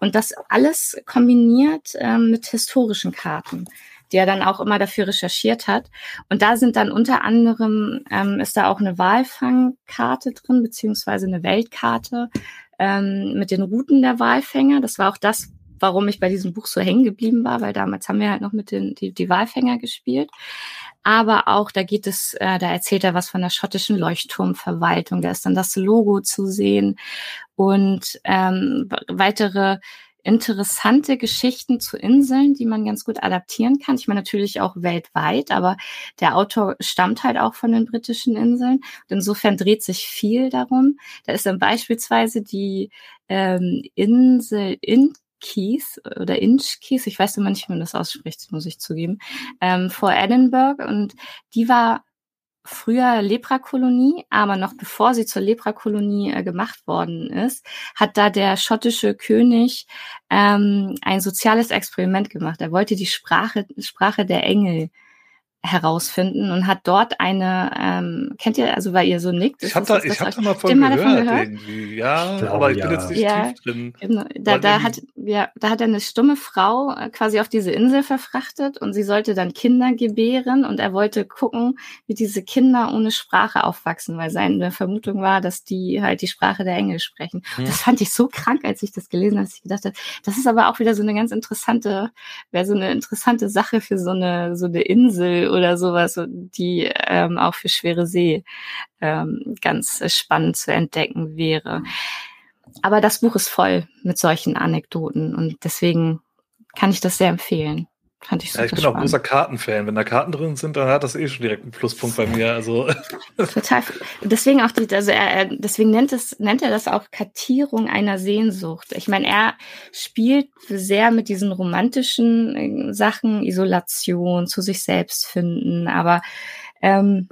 Und das alles kombiniert ähm, mit historischen Karten die er dann auch immer dafür recherchiert hat. Und da sind dann unter anderem, ähm, ist da auch eine Walfangkarte drin, beziehungsweise eine Weltkarte ähm, mit den Routen der Walfänger. Das war auch das, warum ich bei diesem Buch so hängen geblieben war, weil damals haben wir halt noch mit den die, die Walfänger gespielt. Aber auch da geht es, äh, da erzählt er was von der schottischen Leuchtturmverwaltung. Da ist dann das Logo zu sehen und ähm, weitere interessante Geschichten zu Inseln, die man ganz gut adaptieren kann. Ich meine natürlich auch weltweit, aber der Autor stammt halt auch von den britischen Inseln. Und insofern dreht sich viel darum. Da ist dann beispielsweise die ähm, Insel Inkeys oder Inchkeys, ich weiß immer nicht, wie man das ausspricht, muss ich zugeben, ähm, vor Edinburgh und die war früher Leprakolonie, aber noch bevor sie zur Leprakolonie äh, gemacht worden ist, hat da der schottische König ähm, ein soziales Experiment gemacht. Er wollte die Sprache, Sprache der Engel herausfinden und hat dort eine, ähm, kennt ihr, also weil ihr so nickt. Ich habe da, ich hab da mal von gehört, gehört, irgendwie, ja, glaube, aber ich ja. bin jetzt nicht ja, tief drin. Genau. Da, da hat, ja, da hat er eine stumme Frau äh, quasi auf diese Insel verfrachtet und sie sollte dann Kinder gebären und er wollte gucken, wie diese Kinder ohne Sprache aufwachsen, weil seine Vermutung war, dass die halt die Sprache der Engel sprechen. Hm. Das fand ich so krank, als ich das gelesen habe, dass ich gedacht habe, das ist aber auch wieder so eine ganz interessante, wäre so eine interessante Sache für so eine, so eine Insel oder sowas, die ähm, auch für schwere See ähm, ganz spannend zu entdecken wäre. Aber das Buch ist voll mit solchen Anekdoten und deswegen kann ich das sehr empfehlen. Fand ich super ja, ich bin spannend. auch großer Kartenfan. Wenn da Karten drin sind, dann hat das eh schon direkt einen Pluspunkt bei mir. Also total. Deswegen auch die, also er, deswegen nennt es nennt er das auch Kartierung einer Sehnsucht. Ich meine, er spielt sehr mit diesen romantischen äh, Sachen, Isolation, zu sich selbst finden, aber ähm,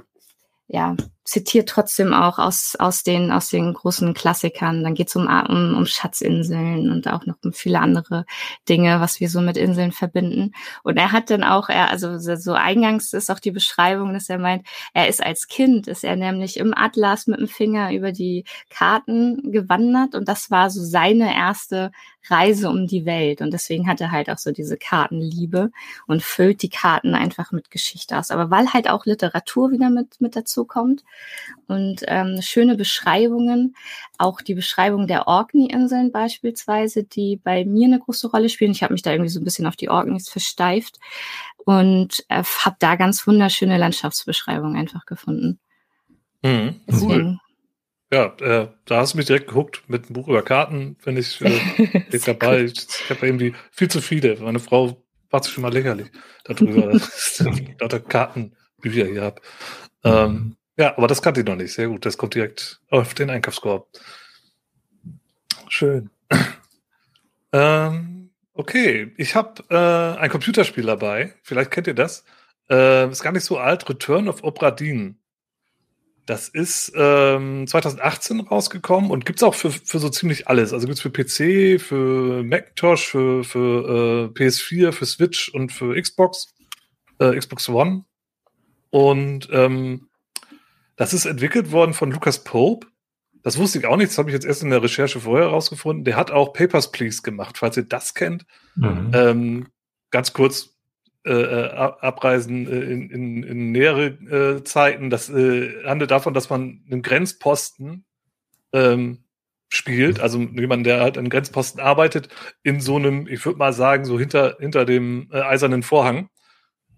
ja, zitiert trotzdem auch aus, aus, den, aus den großen Klassikern. Dann geht es um, um, um Schatzinseln und auch noch um viele andere Dinge, was wir so mit Inseln verbinden. Und er hat dann auch, er, also so eingangs ist auch die Beschreibung, dass er meint, er ist als Kind, ist er nämlich im Atlas mit dem Finger über die Karten gewandert und das war so seine erste Reise um die Welt. Und deswegen hat er halt auch so diese Kartenliebe und füllt die Karten einfach mit Geschichte aus. Aber weil halt auch Literatur wieder mit, mit dazu kommt und ähm, schöne Beschreibungen, auch die Beschreibung der Orkney-Inseln beispielsweise, die bei mir eine große Rolle spielen. Ich habe mich da irgendwie so ein bisschen auf die Orkneys versteift und äh, habe da ganz wunderschöne Landschaftsbeschreibungen einfach gefunden. Mhm, cool. Ja, äh, da hast du mich direkt gehuckt mit einem Buch über Karten, wenn ich äh, dabei. Ich, ich habe irgendwie viel zu viele. Meine Frau sich schon mal lächerlich darüber, dass ich lauter Kartenbücher hier habe. Ähm, ja, aber das kannte ich noch nicht. Sehr gut. Das kommt direkt auf den Einkaufskorb. Schön. ähm, okay, ich habe äh, ein Computerspiel dabei. Vielleicht kennt ihr das. Äh, ist gar nicht so alt. Return of Obra Dinn. Das ist ähm, 2018 rausgekommen und gibt's auch für, für so ziemlich alles. Also gibt's für PC, für Macintosh, für, für äh, PS4, für Switch und für Xbox, äh, Xbox One. Und ähm, das ist entwickelt worden von Lucas Pope. Das wusste ich auch nicht, das habe ich jetzt erst in der Recherche vorher herausgefunden. Der hat auch Papers, Please gemacht, falls ihr das kennt. Mhm. Ähm, ganz kurz, äh, äh abreisen äh, in, in, in nähere äh, Zeiten. Das äh, handelt davon, dass man einen Grenzposten ähm, spielt, also jemand, der halt an Grenzposten arbeitet, in so einem, ich würde mal sagen, so hinter, hinter dem äh, eisernen Vorhang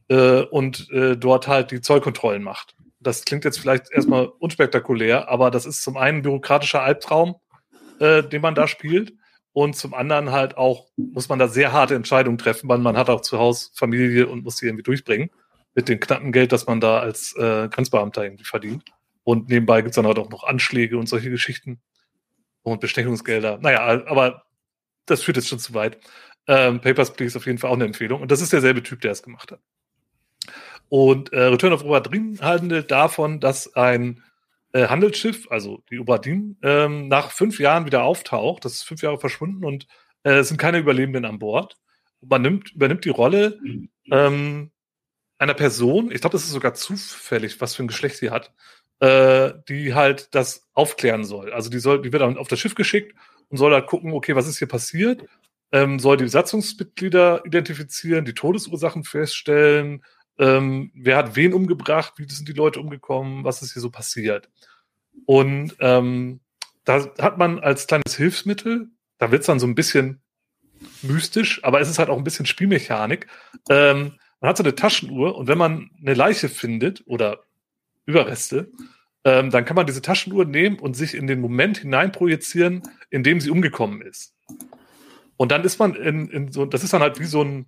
äh, und dort halt die Zollkontrollen macht. Das klingt jetzt vielleicht erstmal unspektakulär, aber das ist zum einen bürokratischer Albtraum, äh, den man da spielt. Und zum anderen halt auch, muss man da sehr harte Entscheidungen treffen, weil man hat auch zu Hause Familie und muss die irgendwie durchbringen. Mit dem knappen Geld, das man da als äh, Grenzbeamter irgendwie verdient. Und nebenbei gibt's dann halt auch noch Anschläge und solche Geschichten. Und Bestechungsgelder. Naja, aber das führt jetzt schon zu weit. Ähm, Papers, Please ist auf jeden Fall auch eine Empfehlung. Und das ist derselbe Typ, der es gemacht hat. Und äh, Return of Oberdrin handelt davon, dass ein äh, Handelsschiff, also die Oberdin, ähm, nach fünf Jahren wieder auftaucht. Das ist fünf Jahre verschwunden und äh, es sind keine Überlebenden an Bord. Man nimmt, übernimmt die Rolle ähm, einer Person, ich glaube, das ist sogar zufällig, was für ein Geschlecht sie hat, äh, die halt das aufklären soll. Also die soll, die wird auf das Schiff geschickt und soll halt gucken, okay, was ist hier passiert, ähm, soll die Besatzungsmitglieder identifizieren, die Todesursachen feststellen, ähm, wer hat wen umgebracht, wie sind die Leute umgekommen, was ist hier so passiert. Und ähm, da hat man als kleines Hilfsmittel, da wird es dann so ein bisschen mystisch, aber es ist halt auch ein bisschen Spielmechanik. Ähm, man hat so eine Taschenuhr und wenn man eine Leiche findet oder Überreste, ähm, dann kann man diese Taschenuhr nehmen und sich in den Moment hineinprojizieren, in dem sie umgekommen ist. Und dann ist man in, in so, das ist dann halt wie so ein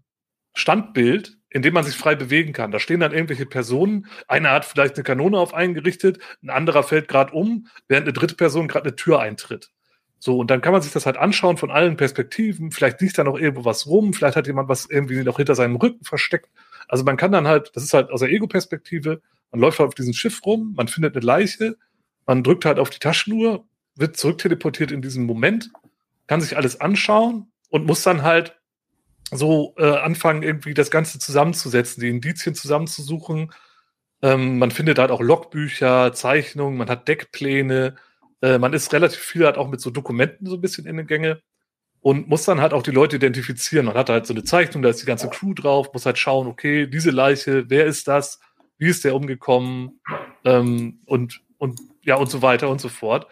Standbild, in dem man sich frei bewegen kann. Da stehen dann irgendwelche Personen. Einer hat vielleicht eine Kanone auf einen gerichtet, ein anderer fällt gerade um, während eine dritte Person gerade eine Tür eintritt. So, und dann kann man sich das halt anschauen von allen Perspektiven. Vielleicht liegt da noch irgendwo was rum, vielleicht hat jemand was irgendwie noch hinter seinem Rücken versteckt. Also man kann dann halt, das ist halt aus der Ego-Perspektive, man läuft halt auf diesem Schiff rum, man findet eine Leiche, man drückt halt auf die Taschenuhr, wird zurückteleportiert in diesen Moment, kann sich alles anschauen und muss dann halt so äh, anfangen, irgendwie das Ganze zusammenzusetzen, die Indizien zusammenzusuchen. Ähm, man findet halt auch Logbücher, Zeichnungen, man hat Deckpläne, äh, man ist relativ viel halt auch mit so Dokumenten so ein bisschen in den Gänge und muss dann halt auch die Leute identifizieren. Man hat halt so eine Zeichnung, da ist die ganze Crew drauf, muss halt schauen, okay, diese Leiche, wer ist das? Wie ist der umgekommen? Ähm, und, und ja, und so weiter und so fort.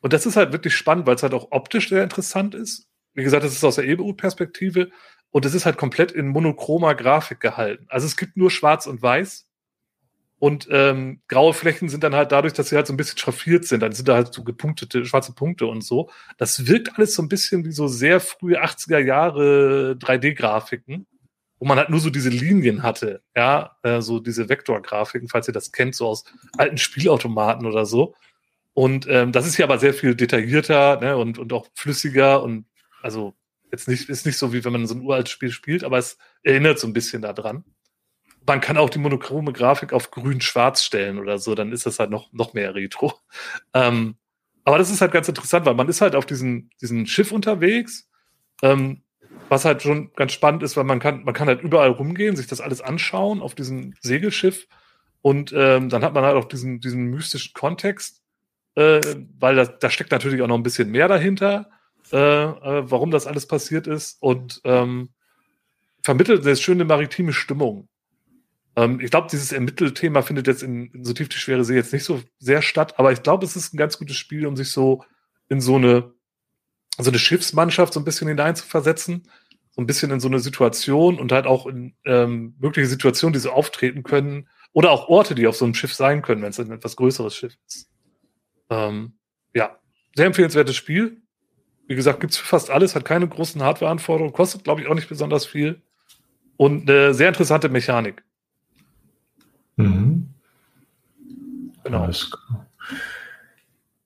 Und das ist halt wirklich spannend, weil es halt auch optisch sehr interessant ist. Wie gesagt, das ist aus der EBU-Perspektive und es ist halt komplett in monochromer Grafik gehalten. Also es gibt nur Schwarz und Weiß. Und ähm, graue Flächen sind dann halt dadurch, dass sie halt so ein bisschen schraffiert sind, dann sind da halt so gepunktete schwarze Punkte und so. Das wirkt alles so ein bisschen wie so sehr frühe 80er Jahre 3D-Grafiken, wo man halt nur so diese Linien hatte, ja, äh, so diese Vektorgrafiken, falls ihr das kennt, so aus alten Spielautomaten oder so. Und ähm, das ist hier aber sehr viel detaillierter ne, und, und auch flüssiger und also jetzt nicht, ist nicht so wie wenn man so ein uraltes Spiel spielt, aber es erinnert so ein bisschen daran man kann auch die monochrome Grafik auf grün-schwarz stellen oder so, dann ist das halt noch, noch mehr Retro. Ähm, aber das ist halt ganz interessant, weil man ist halt auf diesem, diesem Schiff unterwegs, ähm, was halt schon ganz spannend ist, weil man kann, man kann halt überall rumgehen, sich das alles anschauen auf diesem Segelschiff und ähm, dann hat man halt auch diesen, diesen mystischen Kontext, äh, weil da, da steckt natürlich auch noch ein bisschen mehr dahinter, äh, äh, warum das alles passiert ist und ähm, vermittelt eine schöne maritime Stimmung. Ähm, ich glaube, dieses Ermittelthema findet jetzt in, in, so tief die schwere See jetzt nicht so sehr statt, aber ich glaube, es ist ein ganz gutes Spiel, um sich so in so eine, so eine Schiffsmannschaft so ein bisschen hineinzuversetzen, so ein bisschen in so eine Situation und halt auch in ähm, mögliche Situationen, die so auftreten können oder auch Orte, die auf so einem Schiff sein können, wenn es ein etwas größeres Schiff ist. Ähm, ja, sehr empfehlenswertes Spiel. Wie gesagt, gibt's für fast alles, hat keine großen Hardware-Anforderungen, kostet, glaube ich, auch nicht besonders viel. Und eine sehr interessante Mechanik. Mhm. Genau.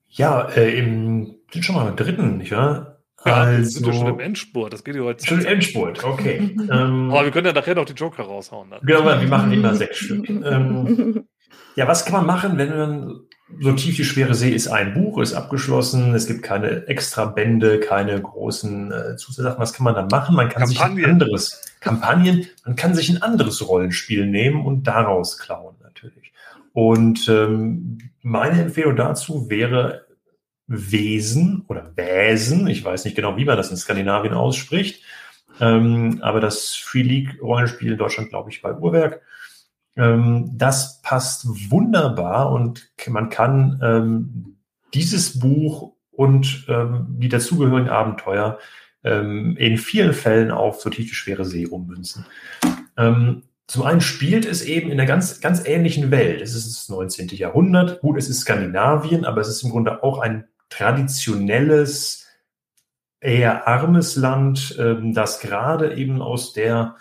Ja, äh, im, sind schon mal im dritten, nicht wahr? Ja, also, sind wir schon im Endspurt. Das geht ja heute. Schon im Endspurt, okay. ähm, Aber wir können ja nachher noch die Joker raushauen. Dann. Genau, wir machen immer sechs Stück. ähm, ja, was kann man machen, wenn man so tief die schwere See ist? Ein Buch ist abgeschlossen, es gibt keine extra Bände, keine großen äh, Zusatzsachen. Was kann man dann machen? Man kann Kampagnen. sich ein anderes Kampagnen, man kann sich ein anderes Rollenspiel nehmen und daraus klauen natürlich. Und ähm, meine Empfehlung dazu wäre Wesen oder Wäsen, ich weiß nicht genau, wie man das in Skandinavien ausspricht, ähm, aber das Free League Rollenspiel in Deutschland, glaube ich, bei Uhrwerk, das passt wunderbar und man kann ähm, dieses Buch und ähm, die dazugehörigen Abenteuer ähm, in vielen Fällen auf so tiefe, schwere See ummünzen. Ähm, zum einen spielt es eben in einer ganz, ganz ähnlichen Welt. Es ist das 19. Jahrhundert. Gut, es ist Skandinavien, aber es ist im Grunde auch ein traditionelles, eher armes Land, ähm, das gerade eben aus der,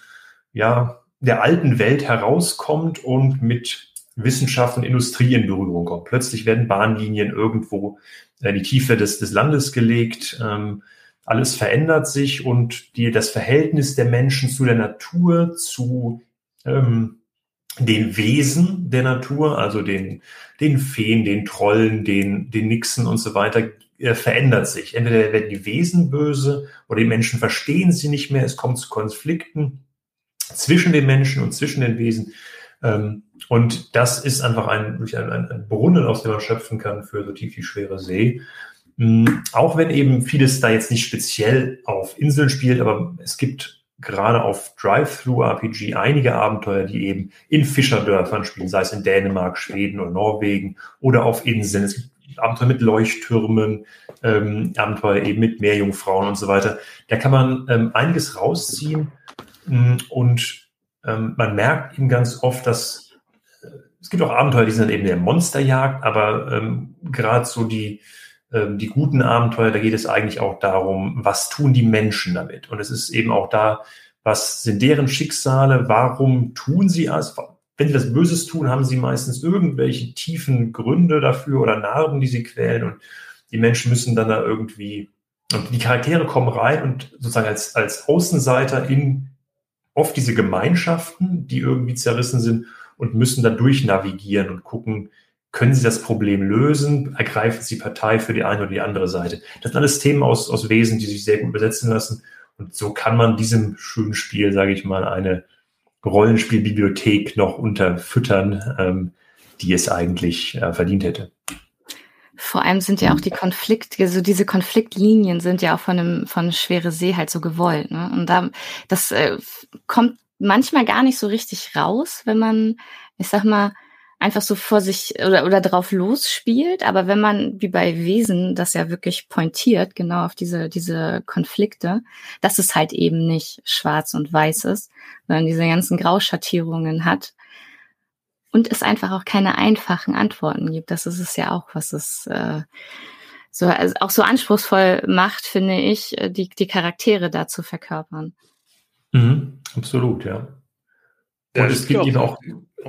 ja, der alten Welt herauskommt und mit Wissenschaft und Industrie in Berührung kommt. Plötzlich werden Bahnlinien irgendwo in die Tiefe des, des Landes gelegt. Ähm, alles verändert sich und die, das Verhältnis der Menschen zu der Natur, zu ähm, den Wesen der Natur, also den, den Feen, den Trollen, den, den Nixen und so weiter, äh, verändert sich. Entweder werden die Wesen böse oder die Menschen verstehen sie nicht mehr, es kommt zu Konflikten zwischen den Menschen und zwischen den Wesen. Ähm, und das ist einfach ein, ein, ein Brunnen, aus dem man schöpfen kann für so tief wie schwere See. Mm, auch wenn eben vieles da jetzt nicht speziell auf Inseln spielt, aber es gibt gerade auf Drive-Thru-RPG einige Abenteuer, die eben in Fischerdörfern spielen, sei es in Dänemark, Schweden oder Norwegen oder auf Inseln. Es gibt Abenteuer mit Leuchttürmen, ähm, Abenteuer eben mit Meerjungfrauen und so weiter. Da kann man ähm, einiges rausziehen und ähm, man merkt eben ganz oft, dass äh, es gibt auch Abenteuer, die sind dann eben der Monsterjagd, aber ähm, gerade so die ähm, die guten Abenteuer, da geht es eigentlich auch darum, was tun die Menschen damit? Und es ist eben auch da, was sind deren Schicksale? Warum tun sie es? Wenn sie das Böses tun, haben sie meistens irgendwelche tiefen Gründe dafür oder Narben, die sie quälen. Und die Menschen müssen dann da irgendwie, und die Charaktere kommen rein und sozusagen als, als Außenseiter in oft diese Gemeinschaften, die irgendwie zerrissen sind und müssen da durchnavigieren und gucken, können Sie das Problem lösen? Ergreifen Sie Partei für die eine oder die andere Seite? Das sind alles Themen aus, aus Wesen, die sich sehr gut besetzen lassen Und so kann man diesem schönen Spiel, sage ich mal, eine Rollenspielbibliothek noch unterfüttern, ähm, die es eigentlich äh, verdient hätte. Vor allem sind ja auch die Konflikte, also diese Konfliktlinien sind ja auch von einem von Schwere See halt so gewollt. Ne? Und da das äh, kommt manchmal gar nicht so richtig raus, wenn man, ich sag mal, einfach so vor sich oder, oder drauf losspielt. Aber wenn man, wie bei Wesen, das ja wirklich pointiert, genau auf diese, diese Konflikte, dass es halt eben nicht schwarz und weiß ist, sondern diese ganzen Grauschattierungen hat. Und es einfach auch keine einfachen Antworten gibt. Das ist es ja auch, was es äh, so, also auch so anspruchsvoll macht, finde ich, äh, die, die Charaktere da zu verkörpern. Mhm, absolut, ja. Und ja, es gibt eben auch,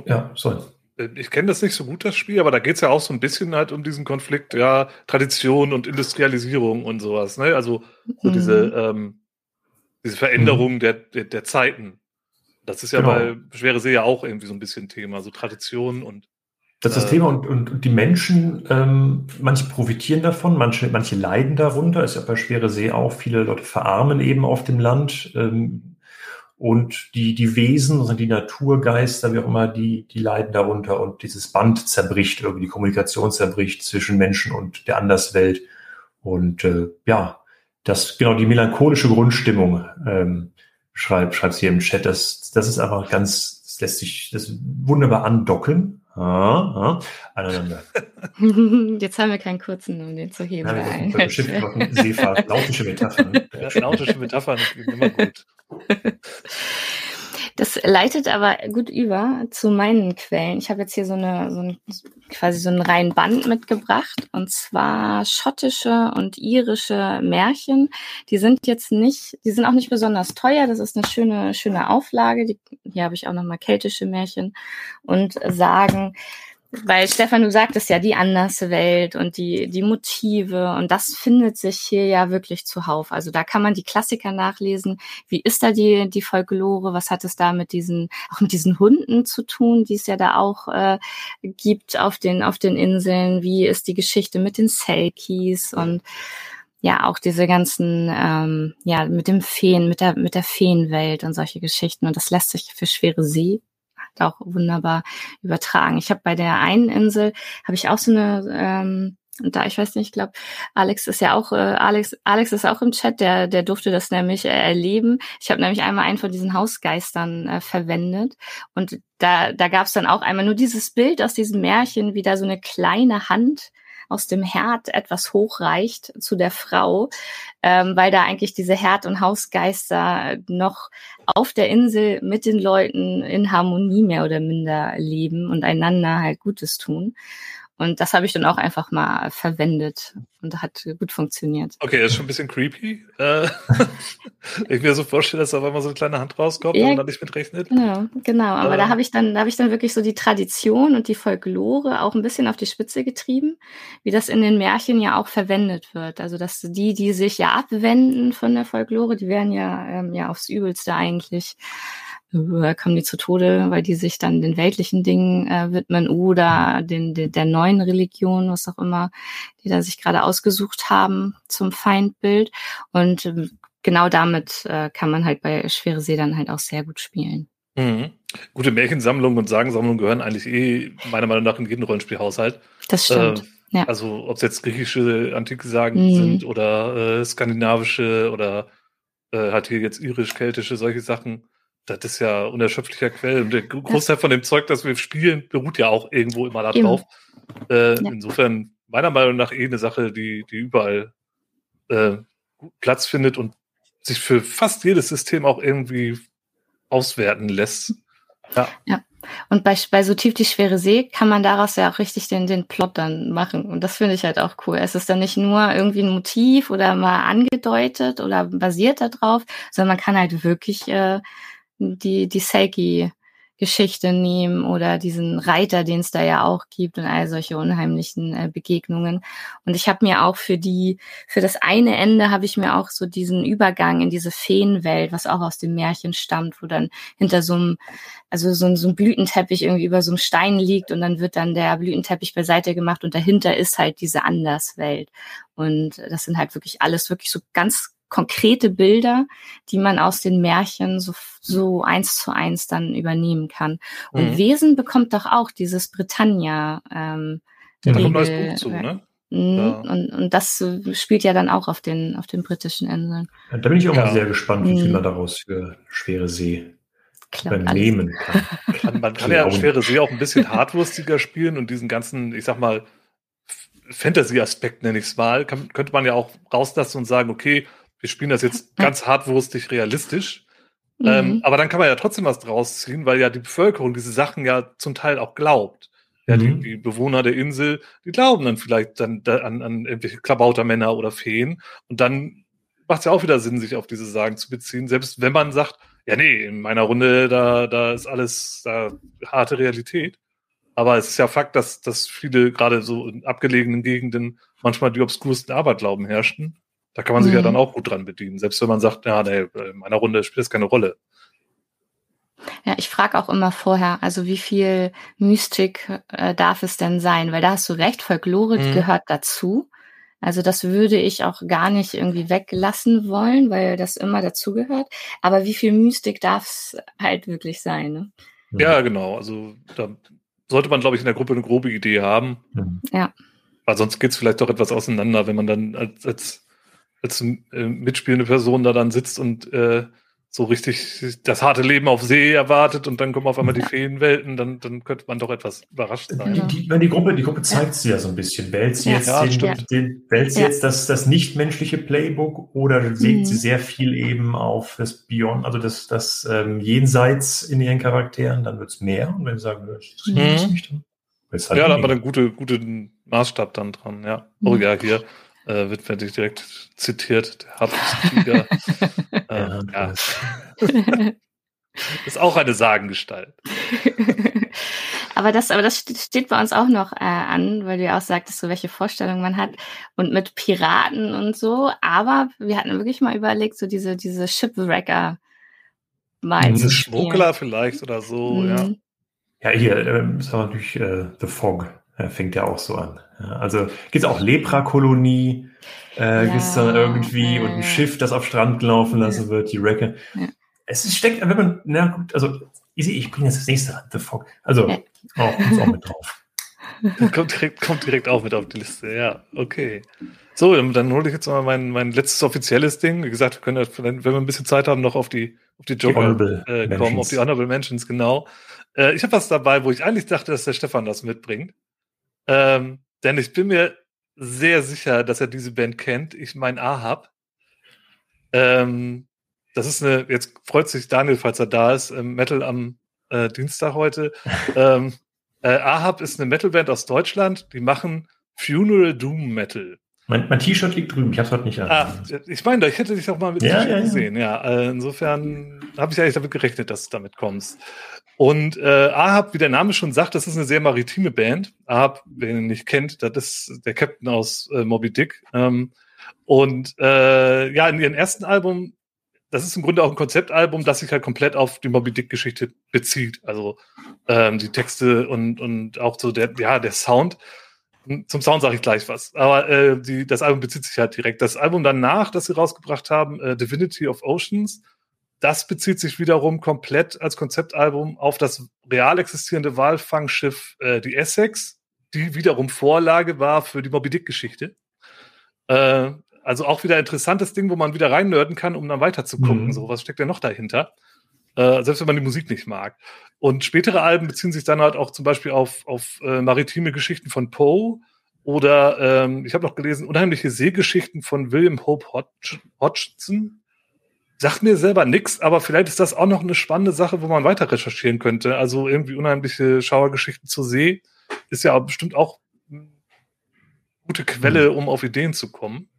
ja, sorry. Äh, ich kenne das nicht so gut, das Spiel, aber da geht es ja auch so ein bisschen halt um diesen Konflikt, ja, Tradition und Industrialisierung und sowas, ne? Also so mhm. diese, ähm, diese Veränderung mhm. der, der, der, Zeiten. Das ist ja genau. bei Schwere See ja auch irgendwie so ein bisschen Thema, so Tradition und das ist das Thema und, und, und die Menschen, ähm, manche profitieren davon, manche, manche leiden darunter. Ist ja bei Schwere See auch, viele Leute verarmen eben auf dem Land. Ähm, und die, die Wesen, also die Naturgeister, wie auch immer, die, die leiden darunter und dieses Band zerbricht, irgendwie die Kommunikation zerbricht zwischen Menschen und der Anderswelt. Und äh, ja, das, genau, die melancholische Grundstimmung, ähm, schreibt, schreibt hier im Chat, das, das ist einfach ganz, das lässt sich das wunderbar andocken. Ah, ah, aneinander. Jetzt haben wir keinen kurzen, um den zu heben. Nein, wir Seefahrt, nautische Metaphern. Ja, nautische Metaphern, immer gut. Das leitet aber gut über zu meinen Quellen. Ich habe jetzt hier so eine, so ein, quasi so einen reinen Band mitgebracht und zwar schottische und irische Märchen. Die sind jetzt nicht, die sind auch nicht besonders teuer. Das ist eine schöne, schöne Auflage. Die, hier habe ich auch nochmal keltische Märchen und sagen, weil Stefan, du sagtest ja die Anderswelt und die, die Motive und das findet sich hier ja wirklich zuhauf. Also da kann man die Klassiker nachlesen. Wie ist da die, die Folklore? Was hat es da mit diesen, auch mit diesen Hunden zu tun, die es ja da auch äh, gibt auf den, auf den Inseln? Wie ist die Geschichte mit den Selkies und ja auch diese ganzen ähm, ja mit dem Feen mit der mit der Feenwelt und solche Geschichten und das lässt sich für schwere See auch wunderbar übertragen. Ich habe bei der einen Insel habe ich auch so eine ähm, und da, ich weiß nicht, ich glaube, Alex ist ja auch, äh, Alex, Alex ist auch im Chat, der, der durfte das nämlich äh, erleben. Ich habe nämlich einmal einen von diesen Hausgeistern äh, verwendet und da, da gab es dann auch einmal nur dieses Bild aus diesem Märchen, wie da so eine kleine Hand aus dem Herd etwas hochreicht zu der Frau, ähm, weil da eigentlich diese Herd- und Hausgeister noch auf der Insel mit den Leuten in Harmonie mehr oder minder leben und einander halt Gutes tun. Und das habe ich dann auch einfach mal verwendet und hat gut funktioniert. Okay, das ist schon ein bisschen creepy. Äh, ich mir so vorstelle, dass auf einmal so eine kleine Hand rauskommt ja, und man nicht mitrechnet. Genau, genau. Aber äh, da habe ich dann, da habe ich dann wirklich so die Tradition und die Folklore auch ein bisschen auf die Spitze getrieben, wie das in den Märchen ja auch verwendet wird. Also dass die, die sich ja abwenden von der Folklore, die werden ja ähm, ja aufs Übelste eigentlich äh, kommen die zu Tode, weil die sich dann den weltlichen Dingen äh, widmen oder den, den, der neuen Religion, was auch immer, die da sich gerade ausgesucht haben zum Feindbild. Und äh, genau damit äh, kann man halt bei Schwere See dann halt auch sehr gut spielen. Mhm. Gute Märchensammlungen und Sagensammlungen gehören eigentlich eh meiner Meinung nach in jeden Rollenspielhaushalt. Das stimmt. Äh, ja. Also ob es jetzt griechische antike Sagen mhm. sind oder äh, skandinavische oder hat hier jetzt irisch-keltische, solche Sachen das ist ja unerschöpflicher Quell. Und der Großteil von dem Zeug, das wir spielen, beruht ja auch irgendwo immer darauf. Äh, ja. Insofern, meiner Meinung nach, eh eine Sache, die, die überall äh, Platz findet und sich für fast jedes System auch irgendwie auswerten lässt. Ja. ja. Und bei, bei So tief die schwere See kann man daraus ja auch richtig den, den Plot dann machen. Und das finde ich halt auch cool. Es ist dann nicht nur irgendwie ein Motiv oder mal angedeutet oder basiert darauf, sondern man kann halt wirklich äh, die, die Seiki Geschichte nehmen oder diesen Reiter, den es da ja auch gibt und all solche unheimlichen äh, Begegnungen. Und ich habe mir auch für die, für das eine Ende habe ich mir auch so diesen Übergang in diese Feenwelt, was auch aus dem Märchen stammt, wo dann hinter so einem, also so, so ein Blütenteppich irgendwie über so einem Stein liegt und dann wird dann der Blütenteppich beiseite gemacht und dahinter ist halt diese Anderswelt. Und das sind halt wirklich alles wirklich so ganz konkrete Bilder, die man aus den Märchen so, so eins zu eins dann übernehmen kann. Und mhm. Wesen bekommt doch auch dieses Britannia. Ähm, ja, da kommt ein neues Buch zu, ne? Mhm. Ja. Und, und das spielt ja dann auch auf den, auf den britischen Inseln. Ja, da bin ich auch ja. mal sehr gespannt, wie viel mhm. man daraus für schwere See übernehmen kann. kann. Man kann ja schwere See auch ein bisschen hardwurstiger spielen und diesen ganzen, ich sag mal, Fantasy-Aspekt nenne ich es mal, kann, könnte man ja auch rauslassen und sagen, okay, wir spielen das jetzt ganz hartwurstig realistisch. Mhm. Ähm, aber dann kann man ja trotzdem was draus ziehen, weil ja die Bevölkerung diese Sachen ja zum Teil auch glaubt. Ja, mhm. die, die, Bewohner der Insel, die glauben dann vielleicht dann da, an, an irgendwelche Klabautermänner oder Feen. Und dann macht es ja auch wieder Sinn, sich auf diese Sagen zu beziehen, selbst wenn man sagt, ja, nee, in meiner Runde, da, da ist alles da harte Realität. Aber es ist ja Fakt, dass, dass viele gerade so in abgelegenen Gegenden manchmal die obskursten Aberglauben herrschten. Da kann man sich mhm. ja dann auch gut dran bedienen, selbst wenn man sagt, ja, nee, in meiner Runde spielt das keine Rolle. Ja, ich frage auch immer vorher, also wie viel Mystik äh, darf es denn sein? Weil da hast du recht, Folklore mhm. gehört dazu. Also das würde ich auch gar nicht irgendwie weglassen wollen, weil das immer dazugehört. Aber wie viel Mystik darf es halt wirklich sein? Ne? Ja, genau. Also da sollte man, glaube ich, in der Gruppe eine grobe Idee haben. Ja. Weil sonst geht es vielleicht doch etwas auseinander, wenn man dann als, als, als äh, mitspielende Person da dann sitzt und äh, so richtig das harte Leben auf See erwartet und dann kommen auf einmal die Feenwelten, dann, dann könnte man doch etwas überrascht sein. Die, die, die Gruppe, die Gruppe zeigt es ja so ein bisschen. Wählt sie jetzt, ja, den, den, wählt sie ja. jetzt das, das nichtmenschliche Playbook oder sieht mhm. sie sehr viel eben auf das Beyond, also das, das ähm, Jenseits in ihren Charakteren, dann wird es mehr. Und wenn sie sagen, das mhm. mich dann. Halt ja, da hat man einen gute, guten Maßstab dann dran, ja. Oh ja, hier äh, wird fertig direkt zitiert, der Hafenstiger. äh, ja. ist auch eine Sagengestalt. aber das, aber das steht bei uns auch noch äh, an, weil du ja auch sagtest, so welche Vorstellungen man hat und mit Piraten und so. Aber wir hatten wirklich mal überlegt, so diese diese Shipwrecker mal Diese Schmuggler vielleicht oder so, mhm. ja. Ja, hier äh, ist aber natürlich äh, The Fog fängt ja auch so an. Ja, also gibt es auch Lepra-Kolonie, äh, ja, gibt es dann irgendwie äh, und ein Schiff, das auf Strand laufen lassen wird, die Wrecke. Ja. Es steckt, wenn man, na gut, also easy, ich bringe jetzt das nächste an, The Fog. Also, ja. auch, auch mit drauf. kommt, direkt, kommt direkt auch mit auf die Liste, ja, okay. So, dann hole ich jetzt mal mein, mein letztes offizielles Ding. Wie gesagt, wir können, wenn wir ein bisschen Zeit haben, noch auf die, auf die Joker die äh, kommen, auf die Honorable Mentions, genau. Äh, ich habe was dabei, wo ich eigentlich dachte, dass der Stefan das mitbringt. Ähm, denn ich bin mir sehr sicher, dass er diese Band kennt. Ich meine Ahab. Ähm, das ist eine, jetzt freut sich Daniel, falls er da ist, Metal am äh, Dienstag heute. ähm, äh, Ahab ist eine Metalband aus Deutschland, die machen Funeral Doom Metal. Mein, mein T-Shirt liegt drüben, ich habe es heute nicht an. Ah, ich meine, ich hätte dich auch mal mit ja, ja, gesehen. Ja, äh, insofern habe ich eigentlich damit gerechnet, dass du damit kommst. Und äh, Ahab, wie der Name schon sagt, das ist eine sehr maritime Band. Ahab, wer ihn nicht kennt, das ist der Captain aus äh, Moby Dick. Ähm, und äh, ja, in ihrem ersten Album, das ist im Grunde auch ein Konzeptalbum, das sich halt komplett auf die Moby Dick-Geschichte bezieht. Also ähm, die Texte und, und auch so der, ja, der Sound. Zum Sound sage ich gleich was. Aber äh, die, das Album bezieht sich halt direkt. Das Album danach, das sie rausgebracht haben, äh, Divinity of Oceans, das bezieht sich wiederum komplett als Konzeptalbum auf das real existierende Walfangschiff, äh, die Essex, die wiederum Vorlage war für die Moby Dick-Geschichte. Äh, also auch wieder interessantes Ding, wo man wieder reinnörden kann, um dann weiter zu gucken. Mhm. So, was steckt denn noch dahinter? Äh, selbst wenn man die Musik nicht mag. Und spätere Alben beziehen sich dann halt auch zum Beispiel auf, auf äh, maritime Geschichten von Poe oder ähm, ich habe noch gelesen, unheimliche Seegeschichten von William Hope Hodgson sagt mir selber nichts, aber vielleicht ist das auch noch eine spannende Sache, wo man weiter recherchieren könnte. Also irgendwie unheimliche Schauergeschichten zur See ist ja bestimmt auch eine gute Quelle, mhm. um auf Ideen zu kommen.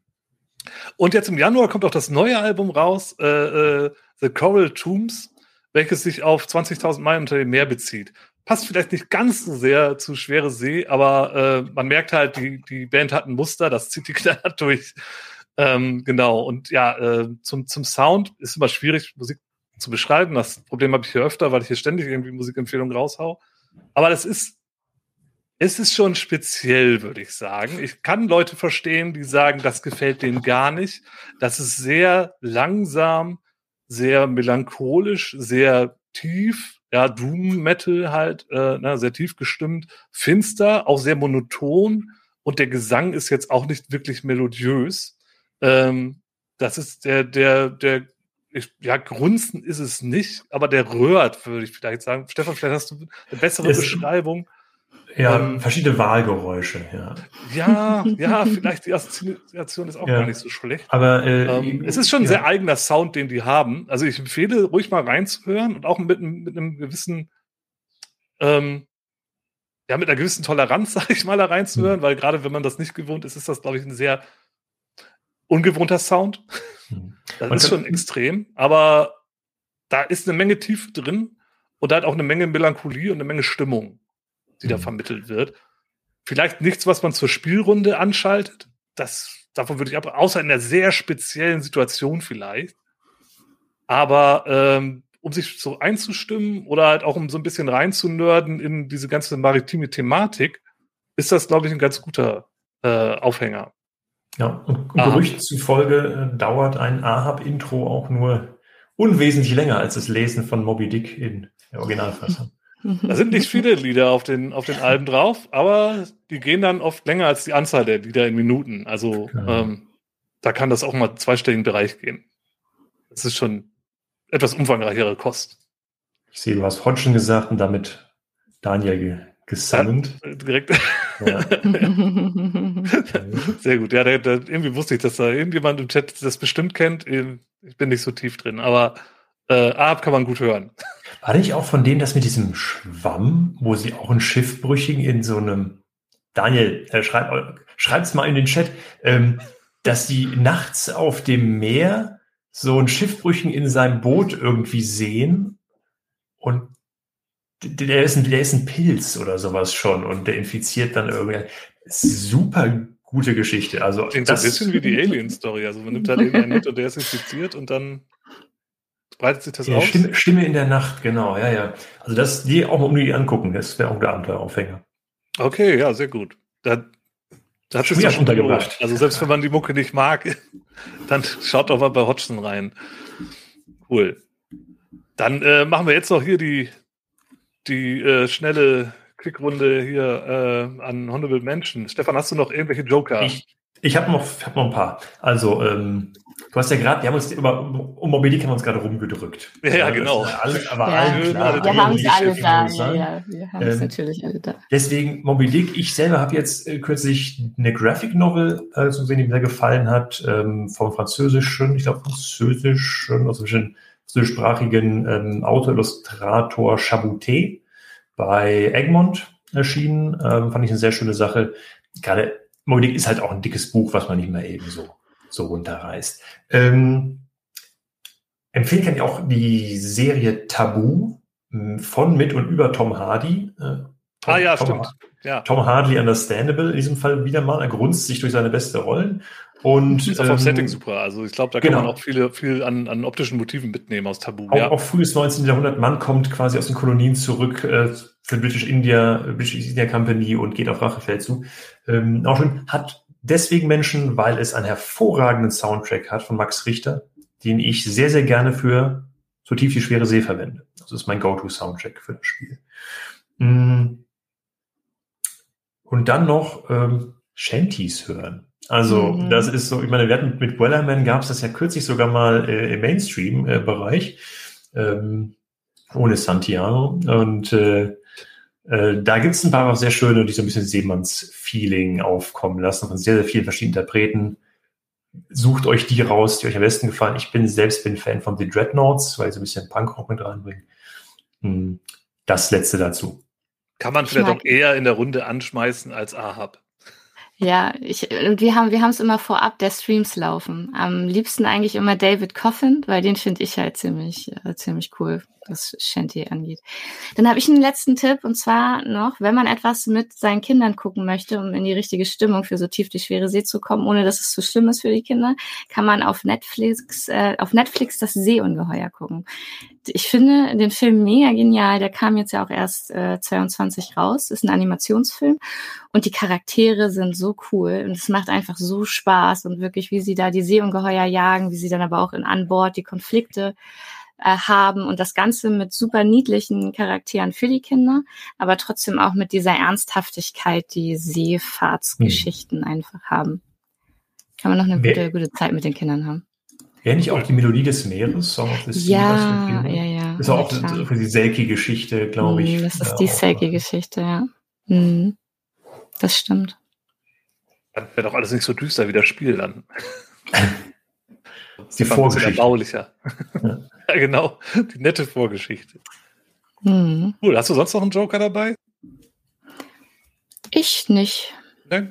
Und jetzt im Januar kommt auch das neue Album raus, äh, äh, The Coral Tombs, welches sich auf 20.000 Meilen unter dem Meer bezieht. Passt vielleicht nicht ganz so sehr zu Schwere See, aber äh, man merkt halt, die, die Band hat ein Muster, das zieht die knallhart durch. Ähm, genau, und ja, äh, zum, zum Sound ist immer schwierig, Musik zu beschreiben. Das Problem habe ich hier öfter, weil ich hier ständig irgendwie Musikempfehlungen raushau. Aber das ist es ist schon speziell, würde ich sagen. Ich kann Leute verstehen, die sagen, das gefällt denen gar nicht. Das ist sehr langsam, sehr melancholisch, sehr tief, ja, Doom Metal halt, äh, na, sehr tief gestimmt, finster, auch sehr monoton und der Gesang ist jetzt auch nicht wirklich melodiös. Ähm, das ist der, der, der, ich, ja, grunzen ist es nicht, aber der röhrt, würde ich vielleicht sagen. Stefan, vielleicht hast du eine bessere es, Beschreibung. Ja, ähm, verschiedene Wahlgeräusche, ja. Ja, ja, vielleicht die Assoziation ist auch ja. gar nicht so schlecht. Aber äh, ähm, es ist schon ein ja. sehr eigener Sound, den die haben. Also ich empfehle, ruhig mal reinzuhören und auch mit, mit einem gewissen, ähm, ja, mit einer gewissen Toleranz, sag ich mal, da reinzuhören, mhm. weil gerade wenn man das nicht gewohnt ist, ist das, glaube ich, ein sehr ungewohnter Sound. Mhm. Das man ist schon extrem, aber da ist eine Menge Tiefe drin und da hat auch eine Menge Melancholie und eine Menge Stimmung die da mhm. vermittelt wird. Vielleicht nichts, was man zur Spielrunde anschaltet. Das, davon würde ich ab, außer in einer sehr speziellen Situation vielleicht. Aber ähm, um sich so einzustimmen oder halt auch um so ein bisschen reinzunörden in diese ganze maritime Thematik, ist das, glaube ich, ein ganz guter äh, Aufhänger. Ja, und Gerüchten zufolge äh, dauert ein Ahab-Intro auch nur unwesentlich länger als das Lesen von Moby Dick in der Originalfassung. Da sind nicht viele Lieder auf den, auf den Alben drauf, aber die gehen dann oft länger als die Anzahl der Lieder in Minuten. Also ähm, da kann das auch mal zweistelligen Bereich gehen. Das ist schon etwas umfangreichere Kost. Ich sehe, du hast Hodgson gesagt und damit Daniel gesammelt. Ja, direkt. Ja. Sehr gut. Ja, der, der, irgendwie wusste ich, dass da irgendjemand im Chat das bestimmt kennt. Ich bin nicht so tief drin, aber äh, Ab kann man gut hören. War nicht auch von denen das mit diesem Schwamm, wo sie auch einen Schiffbrüchigen in so einem Daniel, äh, schreib, schreib's mal in den Chat, ähm, dass die nachts auf dem Meer so einen Schiffbrüchigen in seinem Boot irgendwie sehen und der ist, ein, der ist ein Pilz oder sowas schon und der infiziert dann irgendwie. Super gute Geschichte. Also Klingt das, so ein bisschen wie die Alien-Story. Also man nimmt halt irgendeinen mit und der ist infiziert und dann Breitet sich das ja, aus? Stimme, Stimme, in der Nacht, genau, ja, ja. Also das, die auch mal um die angucken, das wäre auch der Abenteueraufhänger. Okay, ja, sehr gut. Da, da hat es ja schon untergebracht. Also selbst wenn man die Mucke nicht mag, dann schaut doch mal bei Hodgson rein. Cool. Dann äh, machen wir jetzt noch hier die, die äh, schnelle Quickrunde hier äh, an Honorable Menschen. Stefan, hast du noch irgendwelche Joker? Ich, ich habe noch, hab noch ein paar. Also, ähm, du hast ja gerade, wir haben uns über, um Moby Dick haben wir uns gerade rumgedrückt. Ja, ja genau. Alle, aber ja, allen klar, wir haben es alle da. Ja, ja, wir haben es ähm, natürlich alle da. Deswegen Moby Dick. Ich selber habe jetzt äh, kürzlich eine Graphic Novel äh, zu sehen, die mir sehr gefallen hat, ähm, vom französischen, ich glaube französischen, aus dem französischsprachigen ähm, Autor-Illustrator Chaboutet bei Egmont erschienen. Ähm, fand ich eine sehr schöne Sache. Gerade Moby Dick ist halt auch ein dickes Buch, was man nicht mehr eben so, so runterreißt. Ähm, empfehlen kann ich auch die Serie Tabu hm, von, mit und über Tom Hardy. Äh, Tom, ah ja, Tom, stimmt. Ja. Tom Hardy Understandable in diesem Fall wieder mal. Er grunzt sich durch seine beste Rollen. Und ist auch vom ähm, Setting super. Also ich glaube, da kann genau. man auch viele, viel an, an optischen Motiven mitnehmen aus Tabu. Auch, ja. auch frühes 19. Jahrhundert, Mann kommt quasi aus den Kolonien zurück äh, für British India, British India Company und geht auf Rachefeldzug. Ähm, auch schon hat deswegen Menschen, weil es einen hervorragenden Soundtrack hat von Max Richter, den ich sehr, sehr gerne für so tief die schwere See verwende. Das ist mein Go-To-Soundtrack für das Spiel. Mm. Und dann noch ähm, Shanties hören. Also mhm. das ist so, ich meine, wir hatten mit Wellerman gab es das ja kürzlich sogar mal äh, im Mainstream-Bereich, äh, ähm, ohne Santiago. Und äh, äh, da gibt es ein paar auch sehr schöne, die so ein bisschen Seemanns-Feeling aufkommen lassen von sehr, sehr vielen verschiedenen Interpreten. Sucht euch die raus, die euch am besten gefallen. Ich bin selbst bin Fan von The Dreadnoughts, weil sie ein bisschen Punkrock mit reinbringen. Hm, das letzte dazu. Kann man vielleicht auch eher in der Runde anschmeißen als Ahab. Ja, ich, wir haben wir haben es immer vorab der Streams laufen. Am liebsten eigentlich immer David Coffin, weil den finde ich halt ziemlich äh, ziemlich cool. Was Shanty angeht. Dann habe ich einen letzten Tipp und zwar noch, wenn man etwas mit seinen Kindern gucken möchte, um in die richtige Stimmung für so tief die schwere See zu kommen, ohne dass es zu schlimm ist für die Kinder, kann man auf Netflix äh, auf Netflix das Seeungeheuer gucken. Ich finde den Film mega genial. Der kam jetzt ja auch erst äh, 22 raus. Ist ein Animationsfilm und die Charaktere sind so cool und es macht einfach so Spaß und wirklich, wie sie da die Seeungeheuer jagen, wie sie dann aber auch in an Bord die Konflikte haben und das Ganze mit super niedlichen Charakteren für die Kinder, aber trotzdem auch mit dieser Ernsthaftigkeit, die Seefahrtsgeschichten hm. einfach haben. Kann man noch eine gute, gute Zeit mit den Kindern haben. Wäre nicht auch die Melodie des Meeres? Song of the sea, ja, ja, ja. Ist auch ja, für die Selkie-Geschichte, glaube ich. Hm, das ist die Selkie-Geschichte, ja. Mhm. Das stimmt. Dann wäre doch alles nicht so düster wie das Spiel dann. Das ist die Vorgeschichte. Baulicher. Ja. ja. genau. Die nette Vorgeschichte. Mhm. Cool. Hast du sonst noch einen Joker dabei? Ich nicht. Ja.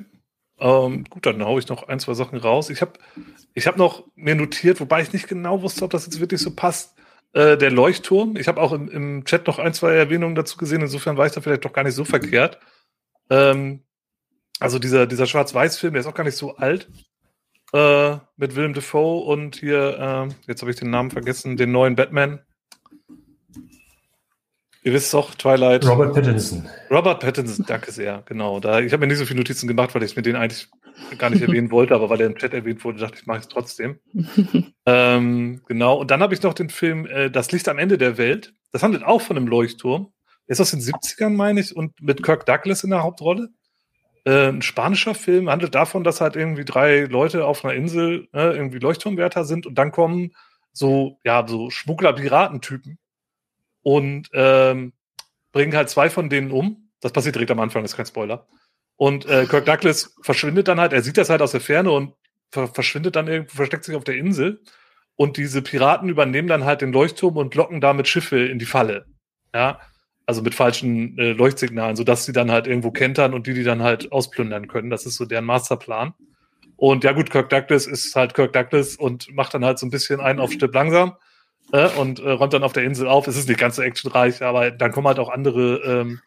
Ähm, gut, dann haue ich noch ein, zwei Sachen raus. Ich habe ich hab noch mir notiert, wobei ich nicht genau wusste, ob das jetzt wirklich so passt. Äh, der Leuchtturm. Ich habe auch im, im, Chat noch ein, zwei Erwähnungen dazu gesehen. Insofern war ich da vielleicht doch gar nicht so verkehrt. Ähm, also dieser, dieser Schwarz-Weiß-Film, der ist auch gar nicht so alt äh, mit Willem Dafoe und hier, äh, jetzt habe ich den Namen vergessen, den neuen Batman. Ihr wisst doch, Twilight. Robert Pattinson. Robert Pattinson, danke sehr, genau. Da, ich habe mir nicht so viele Notizen gemacht, weil ich mir den eigentlich gar nicht erwähnen wollte, aber weil der im Chat erwähnt wurde, dachte ich, mache ich es trotzdem. ähm, genau, und dann habe ich noch den Film äh, Das Licht am Ende der Welt. Das handelt auch von einem Leuchtturm. ist aus den 70ern, meine ich, und mit Kirk Douglas in der Hauptrolle. Äh, ein spanischer Film handelt davon, dass halt irgendwie drei Leute auf einer Insel äh, irgendwie Leuchtturmwärter sind und dann kommen so, ja, so Schmuggler-Piratentypen und ähm, bringen halt zwei von denen um. Das passiert direkt am Anfang, ist kein Spoiler. Und äh, Kirk Douglas verschwindet dann halt, er sieht das halt aus der Ferne und ver verschwindet dann irgendwo, versteckt sich auf der Insel. Und diese Piraten übernehmen dann halt den Leuchtturm und locken damit Schiffe in die Falle. Ja, also mit falschen äh, Leuchtsignalen, sodass sie dann halt irgendwo kentern und die die dann halt ausplündern können. Das ist so deren Masterplan. Und ja gut, Kirk Douglas ist halt Kirk Douglas und macht dann halt so ein bisschen einen auf Stipp langsam äh, und äh, räumt dann auf der Insel auf. Es ist nicht ganz so actionreich, aber dann kommen halt auch andere ähm,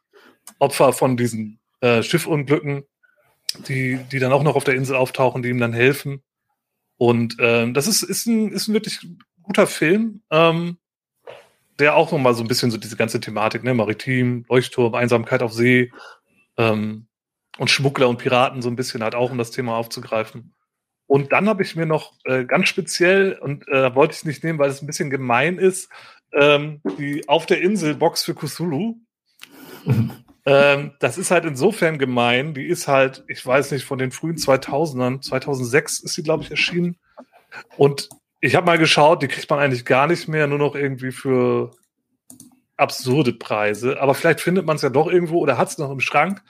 Opfer von diesen äh, Schiffunglücken, die, die dann auch noch auf der Insel auftauchen, die ihm dann helfen. Und ähm, das ist, ist, ein, ist ein wirklich guter Film. Ähm, der auch nochmal so ein bisschen so diese ganze Thematik, ne, Maritim, Leuchtturm, Einsamkeit auf See ähm, und Schmuggler und Piraten so ein bisschen halt auch, um das Thema aufzugreifen. Und dann habe ich mir noch äh, ganz speziell, und äh, wollte ich nicht nehmen, weil es ein bisschen gemein ist, ähm, die Auf der Insel Box für Cthulhu. ähm, das ist halt insofern gemein, die ist halt, ich weiß nicht, von den frühen 2000ern, 2006 ist sie, glaube ich, erschienen. Und ich habe mal geschaut, die kriegt man eigentlich gar nicht mehr, nur noch irgendwie für absurde Preise. Aber vielleicht findet man es ja doch irgendwo oder hat es noch im Schrank.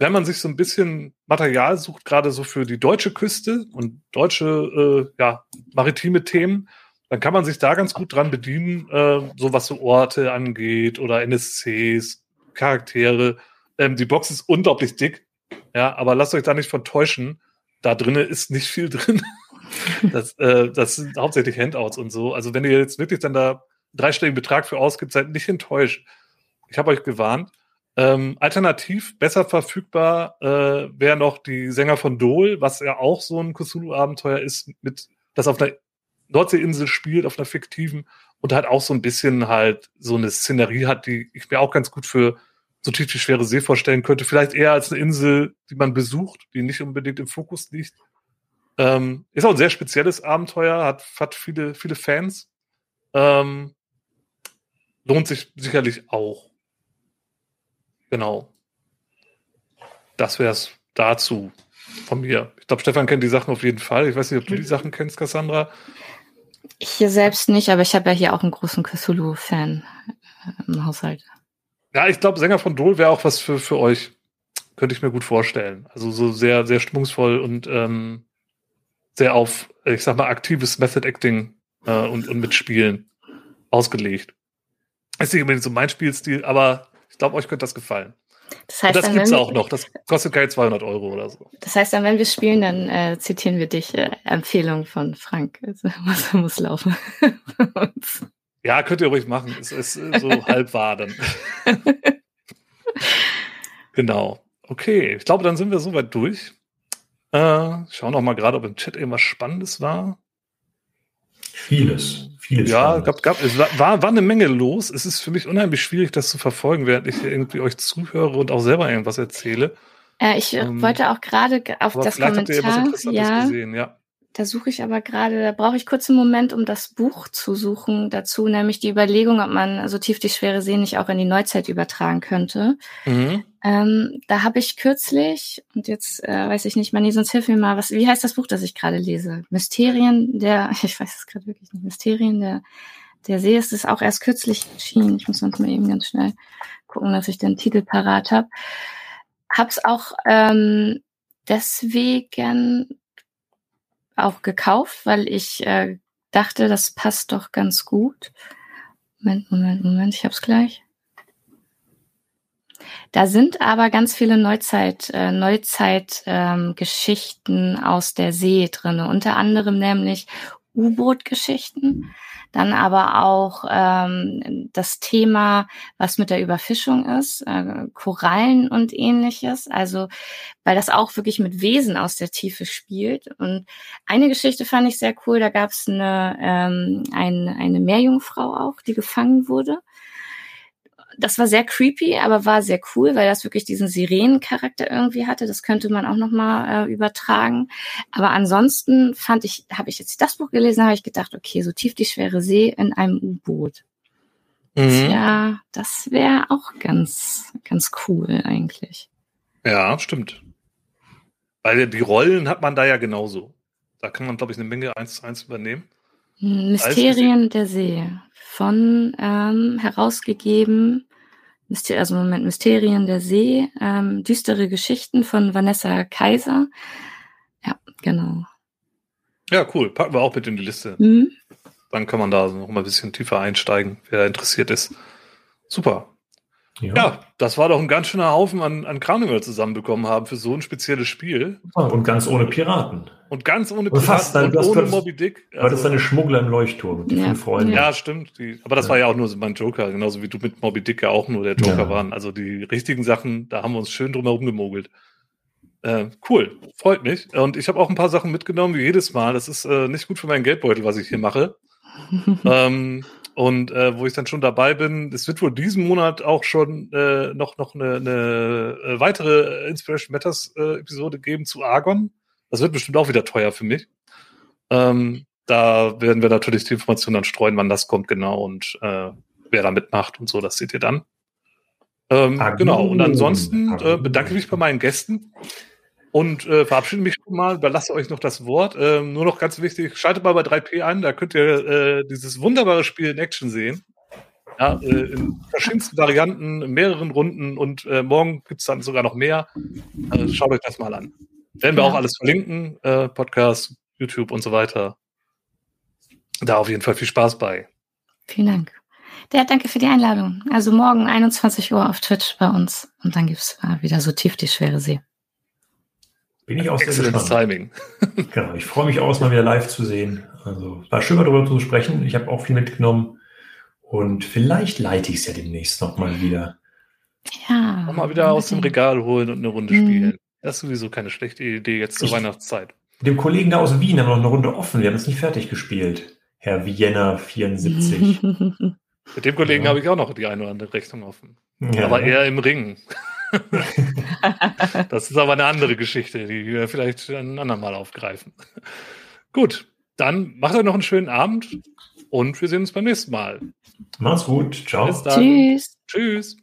Wenn man sich so ein bisschen Material sucht, gerade so für die deutsche Küste und deutsche äh, ja, maritime Themen, dann kann man sich da ganz gut dran bedienen, äh, so was so Orte angeht oder NSCs, Charaktere. Ähm, die Box ist unglaublich dick, ja, aber lasst euch da nicht vertäuschen. Da drinnen ist nicht viel drin. Das, äh, das sind hauptsächlich Handouts und so. Also wenn ihr jetzt wirklich dann da dreistelligen Betrag für ausgibt, seid nicht enttäuscht. Ich habe euch gewarnt. Ähm, alternativ besser verfügbar äh, wäre noch die Sänger von Dol, was ja auch so ein Cthulhu-Abenteuer ist, mit das auf einer Nordseeinsel spielt, auf einer fiktiven und halt auch so ein bisschen halt so eine Szenerie hat, die ich mir auch ganz gut für so tief die schwere See vorstellen könnte. Vielleicht eher als eine Insel, die man besucht, die nicht unbedingt im Fokus liegt. Ähm, ist auch ein sehr spezielles Abenteuer, hat, hat viele, viele Fans. Ähm, lohnt sich sicherlich auch. Genau. Das wäre es dazu von mir. Ich glaube, Stefan kennt die Sachen auf jeden Fall. Ich weiß nicht, ob du die Sachen kennst, Cassandra. Ich hier selbst nicht, aber ich habe ja hier auch einen großen Cthulhu-Fan äh, im Haushalt. Ja, ich glaube, Sänger von Dol wäre auch was für, für euch. Könnte ich mir gut vorstellen. Also so sehr, sehr stimmungsvoll und ähm, sehr auf, ich sag mal, aktives Method Acting äh, und, und Mitspielen ausgelegt. Ist nicht unbedingt so mein Spielstil, aber ich glaube, euch könnte das gefallen. Das heißt, und das gibt es auch noch. Das kostet keine 200 Euro oder so. Das heißt, dann, wenn wir spielen, dann äh, zitieren wir dich äh, Empfehlung von Frank. Also, was muss laufen. Ja, könnt ihr ruhig machen. Es ist so halb wahr dann. genau. Okay, ich glaube, dann sind wir soweit durch. Äh, schauen noch mal gerade, ob im Chat irgendwas Spannendes war. Vieles. Vieles ja, gab, gab, es war, war eine Menge los. Es ist für mich unheimlich schwierig, das zu verfolgen, während ich irgendwie euch zuhöre und auch selber irgendwas erzähle. Äh, ich ähm, wollte auch gerade auf das Kommentar. Ja, gesehen, ja. Da suche ich aber gerade, da brauche ich kurz einen Moment, um das Buch zu suchen dazu, nämlich die Überlegung, ob man so tief die schwere See nicht auch in die Neuzeit übertragen könnte. Mhm. Ähm, da habe ich kürzlich, und jetzt äh, weiß ich nicht, Manni, sonst hilf mir mal, was, wie heißt das Buch, das ich gerade lese? Mysterien der, ich weiß es gerade wirklich nicht, Mysterien der, der See ist es auch erst kürzlich erschienen. Ich muss mal eben ganz schnell gucken, dass ich den Titel parat habe. Hab's auch ähm, deswegen auch gekauft, weil ich äh, dachte, das passt doch ganz gut. Moment, Moment, Moment, ich hab's gleich. Da sind aber ganz viele Neuzeit, äh, Neuzeit-Geschichten ähm, aus der See drinne. Unter anderem nämlich U-Boot-Geschichten. Dann aber auch ähm, das Thema, was mit der Überfischung ist, äh, Korallen und ähnliches. Also, weil das auch wirklich mit Wesen aus der Tiefe spielt. Und eine Geschichte fand ich sehr cool. Da gab es eine, ähm, eine, eine Meerjungfrau auch, die gefangen wurde das war sehr creepy, aber war sehr cool, weil das wirklich diesen Sirenencharakter irgendwie hatte. Das könnte man auch noch mal äh, übertragen. Aber ansonsten fand ich, habe ich jetzt das Buch gelesen, habe ich gedacht, okay, so tief die schwere See in einem U-Boot. Mhm. Ja, das wäre auch ganz, ganz cool eigentlich. Ja, stimmt. Weil die Rollen hat man da ja genauso. Da kann man, glaube ich, eine Menge eins zu eins übernehmen. Mysterien der See von ähm, herausgegeben also Moment, Mysterien der See, ähm, düstere Geschichten von Vanessa Kaiser. Ja, genau. Ja, cool. Packen wir auch mit in die Liste. Mhm. Dann kann man da noch mal ein bisschen tiefer einsteigen, wer interessiert ist. Super. Ja. ja. das war doch ein ganz schöner Haufen an, an Kram, den wir zusammenbekommen haben für so ein spezielles Spiel. Und ganz ohne Piraten. Und ganz ohne Piraten fast, und ohne Moby Dick. Also, war das deine Schmuggler im Leuchtturm, die ja. fünf Freunde. Ja, stimmt. Die, aber das ja. war ja auch nur so mein Joker, genauso wie du mit Moby Dick ja auch nur der Joker ja. waren. Also die richtigen Sachen, da haben wir uns schön drum herum gemogelt. Äh, cool, freut mich. Und ich habe auch ein paar Sachen mitgenommen, wie jedes Mal. Das ist äh, nicht gut für meinen Geldbeutel, was ich hier mache. ähm, und äh, wo ich dann schon dabei bin, es wird wohl diesen Monat auch schon äh, noch, noch eine, eine äh, weitere Inspiration Matters äh, Episode geben zu Argon. Das wird bestimmt auch wieder teuer für mich. Ähm, da werden wir natürlich die Informationen dann streuen, wann das kommt genau und äh, wer da mitmacht und so, das seht ihr dann. Ähm, genau, und ansonsten äh, bedanke ich mich bei meinen Gästen und äh, verabschiede mich schon mal, überlasse euch noch das Wort. Ähm, nur noch ganz wichtig, schaltet mal bei 3P ein, da könnt ihr äh, dieses wunderbare Spiel in Action sehen. Ja, äh, in verschiedensten Varianten, in mehreren Runden und äh, morgen gibt's dann sogar noch mehr. Äh, schaut euch das mal an. Werden wir ja. auch alles verlinken, äh, Podcast, YouTube und so weiter. Da auf jeden Fall viel Spaß bei. Vielen Dank. Der, danke für die Einladung. Also morgen 21 Uhr auf Twitch bei uns und dann gibt's wieder so tief die schwere See. Bin ich auch sehr gespannt. Timing. genau, ich freue mich auch, es mal wieder live zu sehen. Also war schön, mal darüber zu sprechen. Ich habe auch viel mitgenommen. Und vielleicht leite ich es ja demnächst nochmal wieder. Ja. Nochmal wieder aus dem Regal holen und eine Runde mhm. spielen. Das ist sowieso keine schlechte Idee jetzt zur ich, Weihnachtszeit. Mit dem Kollegen da aus Wien haben wir noch eine Runde offen. Wir haben es nicht fertig gespielt. Herr Vienna 74. Mit dem Kollegen ja. habe ich auch noch die eine oder andere Rechnung offen. Ja. Aber eher im Ring. das ist aber eine andere Geschichte, die wir vielleicht ein andermal aufgreifen. Gut, dann macht euch noch einen schönen Abend und wir sehen uns beim nächsten Mal. Mach's gut. Ciao. Bis dann. Tschüss. Tschüss.